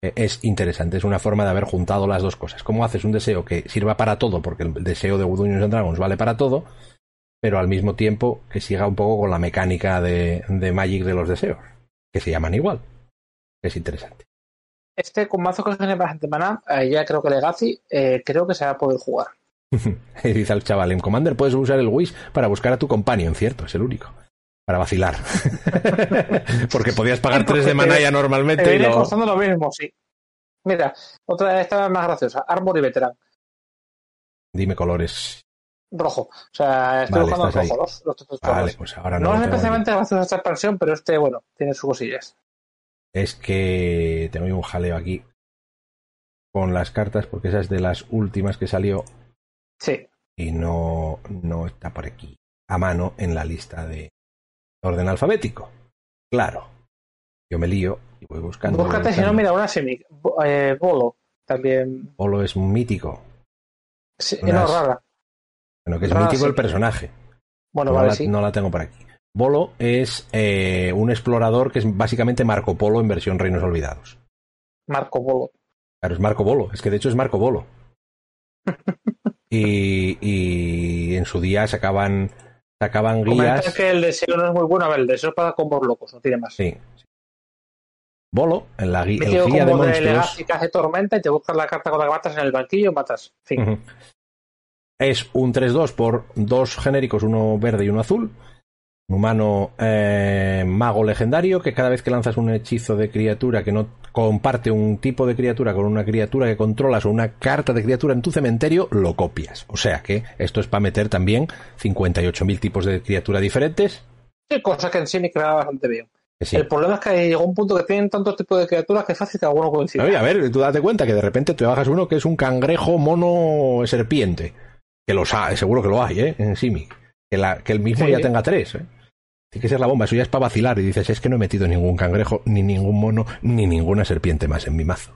E, es interesante, es una forma de haber juntado las dos cosas. ¿Cómo haces un deseo que sirva para todo? Porque el deseo de Dungeons and Dragons vale para todo, pero al mismo tiempo que siga un poco con la mecánica de, Magic de los deseos, que se llaman igual. Es interesante. Este con mazo que tiene bastante maná, eh, ya creo que Legacy, eh, creo que se va a poder jugar. <laughs> Dice al chaval, en Commander puedes usar el Wish para buscar a tu companion, cierto, es el único para vacilar. <laughs> Porque podías pagar tres de manaya normalmente. y lo... costando lo mismo, sí. Mira, otra esta más graciosa. Armor y Veteran. Dime colores. Rojo. O sea, estoy buscando rojo los, los Vale, pues ahora no. No es especialmente graciosa esta expansión, pero este, bueno, tiene sus cosillas. Es que tengo un jaleo aquí con las cartas, porque esa es de las últimas que salió. Sí. Y no, no está por aquí a mano en la lista de, orden alfabético. Claro. Yo me lío y voy buscando. Búscate, si no, mira, una semi. Eh, Bolo, también. Bolo es mítico. Sí, no, rara. Bueno, que es mítico el personaje. Bueno, no vale, la, sí. No la tengo por aquí. Bolo es eh, un explorador que es básicamente Marco Polo en versión Reinos Olvidados. Marco Polo. Claro, es Marco Polo. Es que de hecho es Marco Polo. <laughs> y, y en su día sacaban sacaban guías. que el deseo no es muy bueno. A ver, el deseo es para combos locos, no tiene más. Sí. Bolo, en la guía, el guía de monstruos. De tormenta y te buscas la carta con la que matas en el banquillo, matas. Fin. Es un 3-2 por dos genéricos, uno verde y uno azul humano eh, mago legendario que cada vez que lanzas un hechizo de criatura que no comparte un tipo de criatura con una criatura que controlas o una carta de criatura en tu cementerio, lo copias. O sea que esto es para meter también 58.000 tipos de criatura diferentes. Sí, cosa que en sí me queda bastante bien. El problema es que llegó un punto que tienen tantos tipos de criaturas que es fácil que alguno coincida. a ver, tú date cuenta que de repente te bajas uno que es un cangrejo mono serpiente. Que los hay, seguro que lo hay, ¿eh? En Simic. Que, que el mismo ya tenga tres, ¿eh? Tiene que ser la bomba, eso ya es para vacilar. Y dices, es que no he metido ningún cangrejo, ni ningún mono, ni ninguna serpiente más en mi mazo.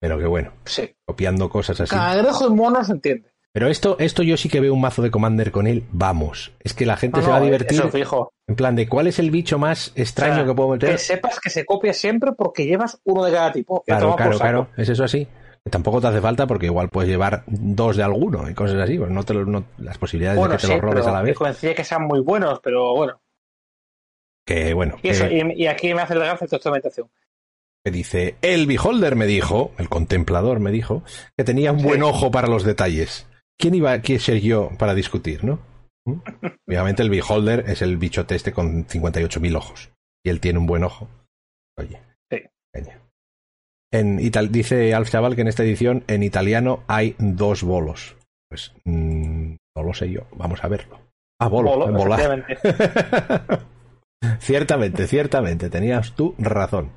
Pero que bueno, sí. copiando cosas así. Cangrejo y mono se entiende. Pero esto, esto yo sí que veo un mazo de Commander con él. Vamos. Es que la gente se va a divertir. Eso fijo. En plan de cuál es el bicho más extraño que puedo meter. Que sepas que se copia siempre porque llevas uno de cada tipo. Claro, claro, claro. Es eso así. Tampoco te hace falta porque igual puedes llevar dos de alguno y cosas así. Pues no te no, las posibilidades de que te los robes a la vez. coincide que sean muy buenos, pero bueno. Que bueno. Y, eso, y, aquí me hace el gafo de experimentación que dice, el beholder me dijo, el contemplador me dijo, que tenía un buen ojo para los detalles. ¿Quién iba a ser yo para discutir, no? ¿Mm? <laughs> Obviamente el beholder es el bichote este con 58.000 ojos. Y él tiene un buen ojo. Oye. Sí. En dice Alf Chaval que en esta edición en italiano hay dos bolos. Pues mm, no lo sé yo. Vamos a verlo. Ah, bolo, Bolo <laughs> <laughs> ciertamente, ciertamente. Tenías tú razón.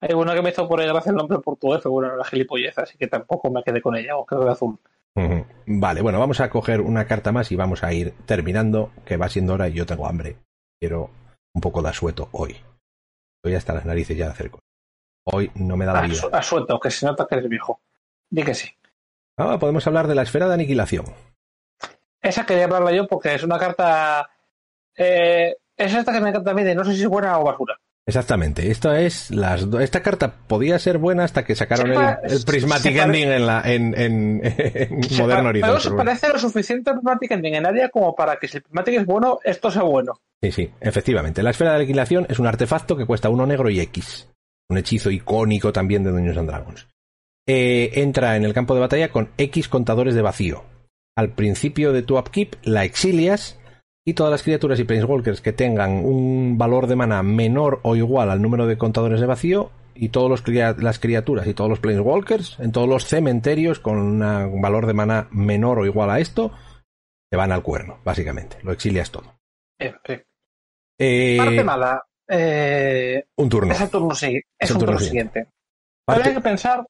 Hay uno que me hizo por ahí gracia el nombre portugués, pero bueno, la gilipollez, así que tampoco me quedé con ella, aunque de azul. Vale, bueno, vamos a coger una carta más y vamos a ir terminando, que va siendo hora y yo tengo hambre. Quiero un poco de asueto hoy. Estoy hasta las narices ya de hacer cosas. Hoy no me da la vida. Asueto, que se nota que eres viejo. Di que sí. Ah, podemos hablar de la esfera de aniquilación. Esa quería hablarla yo porque es una carta. Eh, es esta que me encanta a mí de no sé si es buena o basura. Exactamente. Esta es las esta carta podía ser buena hasta que sacaron el, Prismatic Ending en la en, en, <laughs> Modern Horizon. Pero parece lo suficiente el Prismatic Ending en área como para que si el Prismatic es bueno, esto sea bueno. Sí, sí, efectivamente. La esfera de aniquilación es un artefacto que cuesta uno negro y X. Un hechizo icónico también de Dungeons and Dragons. Eh, entra en el campo de batalla con X contadores de vacío. Al principio de tu upkeep la exilias y todas las criaturas y planeswalkers que tengan un valor de mana menor o igual al número de contadores de vacío y todas las criaturas y todos los planeswalkers en todos los cementerios con un valor de mana menor o igual a esto te van al cuerno, básicamente. Lo exilias todo. Eh, Parte mala. Eh, un turno. Es el turno, es un turno, siguiente. Pero hay que pensar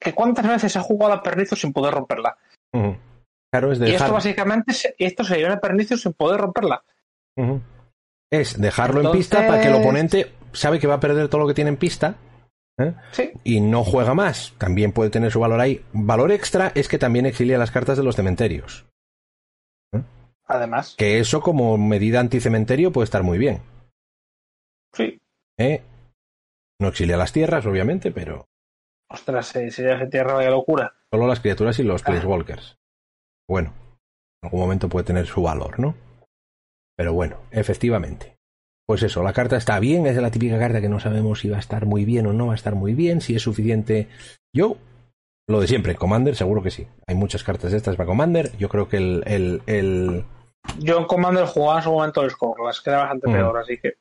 que cuántas veces ha jugado a perrizo sin poder romperla. Y esto básicamente, esto sería una pernicio sin poder romperla. Es dejarlo en pista para que el oponente sabe que va a perder todo lo que tiene en pista. ¿eh? Y no juega más. También puede tener su valor ahí. Valor extra es que también exilia las cartas de los cementerios. ¿eh? Además. Que eso como medida anticementerio puede estar muy bien. Sí. ¿Eh? No exilia las tierras, obviamente, pero. Ostras, sería esa tierra vaya locura. Solo las criaturas y los ah. Walkers bueno, en algún momento puede tener su valor, ¿no? Pero bueno, efectivamente. Pues eso, la carta está bien, es la típica carta que no sabemos si va a estar muy bien o no va a estar muy bien, si es suficiente. Yo, lo de siempre, Commander, seguro que sí. Hay muchas cartas de estas para Commander. Yo creo que el. el, el... Yo en Commander jugaba en su momento el score, las queda bastante peor, así que.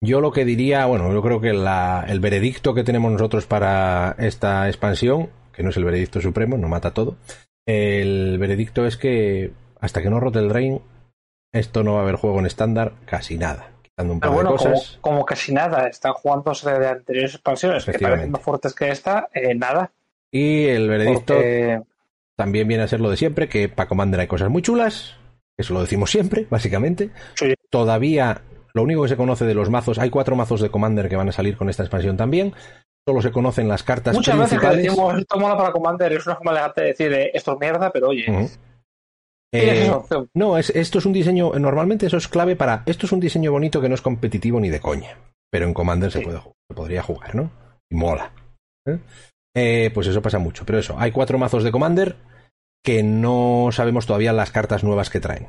Yo lo que diría, bueno, yo creo que la, el veredicto que tenemos nosotros para esta expansión, que no es el veredicto supremo, no mata todo, el veredicto es que hasta que no rote el Drain, esto no va a haber juego en estándar casi nada. Quitando un par de cosas. Como, casi nada, están jugándose de anteriores expansiones que parecen más fuertes que esta, eh, nada. Y el veredicto también viene a ser lo de siempre, que para Commander hay cosas muy chulas, eso lo decimos siempre, básicamente. Todavía lo único que se conoce de los mazos, hay cuatro mazos de Commander que van a salir con esta expansión también solo se conocen las cartas Muchas principales. veces decimos esto mola para Commander es una forma elegante de decir eh, esto es mierda, pero oye. Eh, no, es, esto es un diseño, normalmente eso es clave para, esto es un diseño bonito que no es competitivo ni de coña, pero en Commander se, puede, se podría jugar, ¿no? Y mola. ¿eh? pues eso pasa mucho, pero eso, hay cuatro mazos de Commander que no sabemos todavía las cartas nuevas que traen.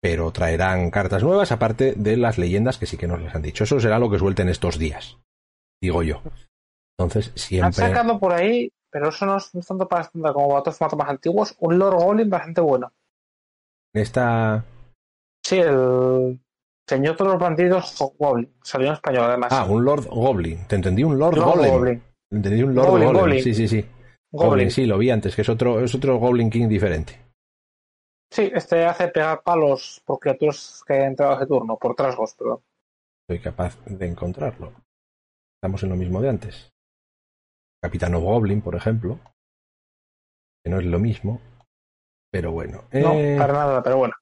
Pero traerán cartas nuevas aparte de las leyendas que sí que nos les han dicho. Eso será lo que suelten estos días, digo yo. Entonces, siempre. Han sacado por ahí, pero eso no es tanto para como otros formatos más antiguos, un Lord Goblin bastante bueno. Esta. Sí, el Señor de los Bandidos Goblin. Salió en español, además. Ah, un Lord Goblin. Te entendí un Lord, Goblin. entendí un Lord Goblin, Sí, sí, sí. Goblin. sí, lo vi antes, que es otro, es otro Goblin King diferente. Sí, este hace pegar palos por criaturas que han entrado ese turno, por trasgos, perdón. Soy capaz de encontrarlo. Estamos en lo mismo de antes. Capitano Goblin, por ejemplo, que no es lo mismo, pero bueno. No, eh, para nada, pero bueno.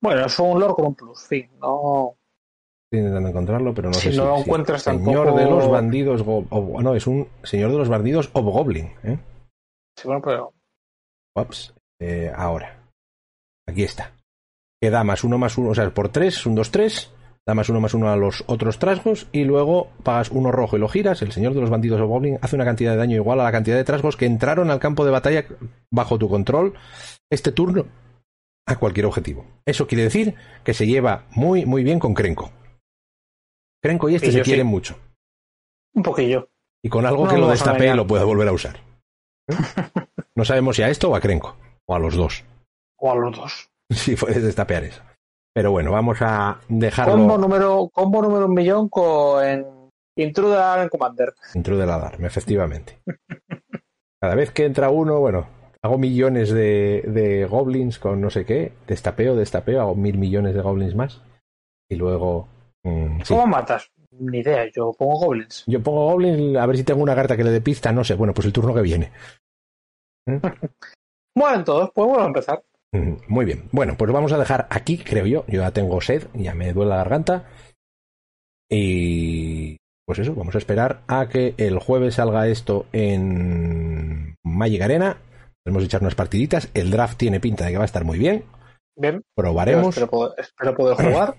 Bueno, es un lore con un plus, fin, no. Estoy intentando encontrarlo, pero no si sé no si. lo si- encuentras Señor tampoco. de los bandidos. go- o- no, es un señor de los bandidos Obgoblin. ¿eh? Sí, bueno, pero. Ups, eh, ahora. Aquí está. Que da más uno más uno, o sea, por tres, es un 2-3. Da más uno más uno a los otros trasgos. Y luego pagas uno rojo y lo giras. El señor de los bandidos o Goblin hace una cantidad de daño igual a la cantidad de trasgos que entraron al campo de batalla bajo tu control este turno a cualquier objetivo. Eso quiere decir que se lleva muy, muy bien con Krenko. Krenko y este Y se sí. quieren mucho. Un poquillo. Y con algo No que lo destape lo pueda volver a usar. ¿Eh? <laughs> No sabemos si a esto o a Krenko. O a los dos. O a los dos. <laughs> si puedes destapear eso. Pero bueno, vamos a dejarlo Combo número, combo número un millón con Intruder en Commander. dentro del alarme, efectivamente. Cada vez que entra uno, bueno, hago millones de, de goblins con no sé qué, destapeo, destapeo, hago mil millones de goblins más. Y luego... mm, sí. ¿Cómo matas? Ni idea, yo pongo goblins. Yo pongo goblins, a ver si tengo una carta que le dé pista, no sé. Bueno, pues el turno que viene. <laughs> Mueren todos, pues bueno, a empezar. Muy bien. Bueno, pues lo vamos a dejar aquí, creo yo. Yo ya tengo sed, ya me duele la garganta. Y pues eso, vamos a esperar a que el jueves salga esto en Magic Arena. Podemos echar unas partiditas. El draft tiene pinta de que va a estar muy bien. Bien, Probaremos. espero poder, espero poder jugar.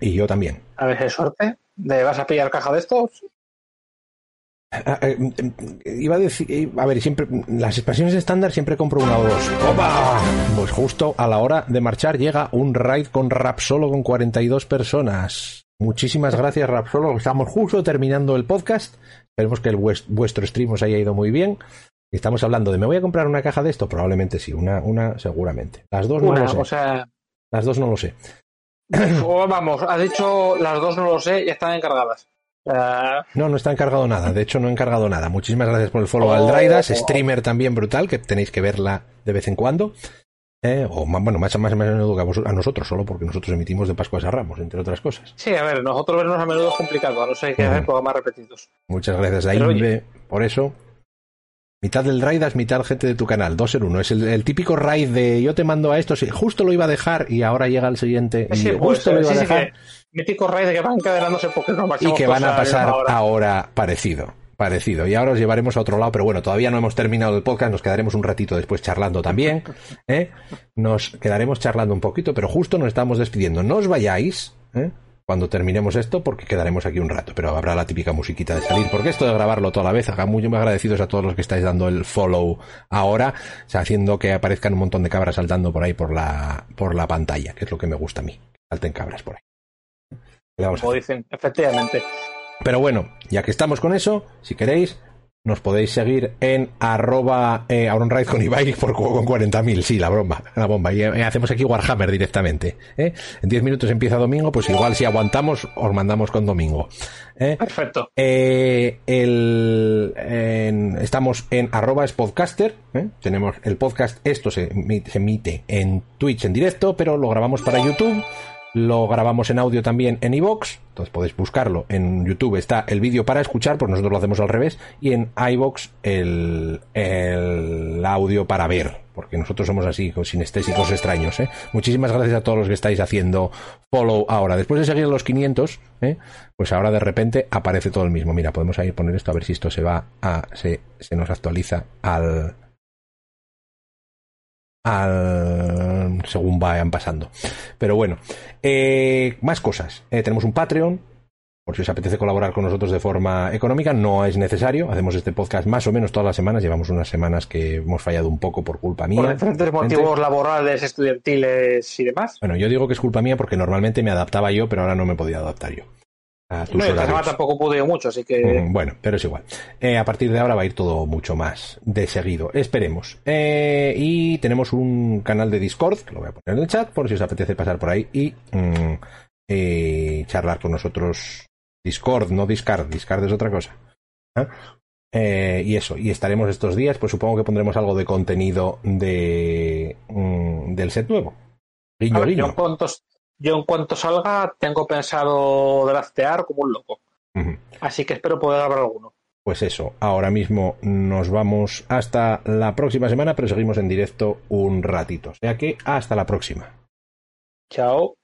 Y yo también. A ver si hay suerte. ¿De vas a pillar caja de estos? Ah, eh, eh, Iba a decir, eh, a ver, siempre las expansiones estándar siempre compro una o dos. ¡Opa! Pues justo a la hora de marchar llega un raid con Rap Solo con 42 personas. Muchísimas gracias Rap Solo. Estamos justo terminando el podcast. Esperemos que el vues- vuestro stream os haya ido muy bien. Estamos hablando de me voy a comprar una caja de esto, probablemente sí, una, una seguramente. Las dos no Una, lo sé. o sea, Las dos no lo sé. o <coughs> vamos, has dicho las dos no lo sé y están encargadas. Eh, No, no está encargado nada. De hecho, no he encargado nada. Muchísimas gracias por el follow Oh. al Draidas, streamer también brutal, que tenéis que verla de vez en cuando. Eh, o más, bueno, más, más a menudo que a, vos- a nosotros, solo porque nosotros emitimos de Pascuas a Ramos, entre otras cosas. sí, a ver, nosotros vernos a menudo es complicado, a no ser que hacer programas repetidos. Muchas gracias a Inve por eso. Mitad del Draidas, mitad gente de tu canal, dos en uno. Es el, el típico raid de yo te mando a esto, sí, justo lo iba a dejar y ahora llega el siguiente. y Sí, justo pues, lo eh, iba a sí, sí, dejar. que mítico raid que van encadenándose porque nos y que van a pasar ahora parecido. Parecido. Y ahora os llevaremos a otro lado, pero bueno, todavía no hemos terminado el podcast, nos quedaremos un ratito después charlando también. ¿eh? Nos quedaremos charlando un poquito, pero justo nos estamos despidiendo. No os vayáis ¿eh? Cuando terminemos esto, porque quedaremos aquí un rato, pero habrá la típica musiquita de salir, porque esto de grabarlo toda la vez, haga muy agradecidos a todos los que estáis dando el follow ahora, o sea, haciendo que aparezcan un montón de cabras saltando por ahí por la, por la pantalla, que es lo que me gusta a mí. Salten cabras por ahí. ¿Qué le vamos a Como dicen, efectivamente. Pero bueno, ya que estamos con eso, si queréis, nos podéis seguir en arroba eh, Auronraid con Ibai por juego con 40.000. Sí, la bomba, la bomba. Y eh, hacemos aquí Warhammer directamente. ¿eh? En 10 minutos empieza domingo, pues igual si aguantamos, os mandamos con domingo. ¿eh? Perfecto. Eh, el, en- estamos en arroba spodcaster. ¿eh? Tenemos el podcast. Esto se, se emite en Twitch en directo, pero lo grabamos para YouTube. Lo grabamos en audio también en iVoox. Entonces podéis buscarlo. En YouTube está el vídeo para escuchar, pues nosotros lo hacemos al revés. Y en iVoox el, el audio para ver. Porque nosotros somos así, sinestésicos extraños. ¿eh? Muchísimas gracias a todos los que estáis haciendo follow ahora. Después de seguir los 500, ¿eh? pues ahora de repente aparece todo el mismo. Mira, podemos ahí poner esto a ver si esto se va a. se, se nos actualiza al. Al. según vayan pasando. Pero bueno, eh, más cosas. Eh, tenemos un Patreon. Por si os apetece colaborar con nosotros de forma económica, no es necesario. Hacemos este podcast más o menos todas las semanas. Llevamos unas semanas que hemos fallado un poco por culpa mía. Por diferentes motivos laborales, estudiantiles y demás. Bueno, yo digo que es culpa mía porque normalmente me adaptaba yo, pero ahora no me podía adaptar yo. A tus No, tampoco pude mucho, así que. Mm, Bueno, pero es igual. Eh, a partir de ahora va a ir todo mucho más de seguido. Esperemos. Eh, y tenemos un canal de Discord, que lo voy a poner en el chat, por si os apetece pasar por ahí y mm, eh, charlar con nosotros. Discord, no Discard. Discard es otra cosa. ¿Ah? Eh, y eso, y estaremos estos días, pues supongo que pondremos algo de contenido de mm, del set nuevo. Guiño, ver, guiño. Yo en cuanto salga, tengo pensado draftear como un loco. Así que espero poder grabar alguno. Pues eso, ahora mismo nos vamos hasta la próxima semana, pero seguimos en directo un ratito. O sea que hasta la próxima. Chao.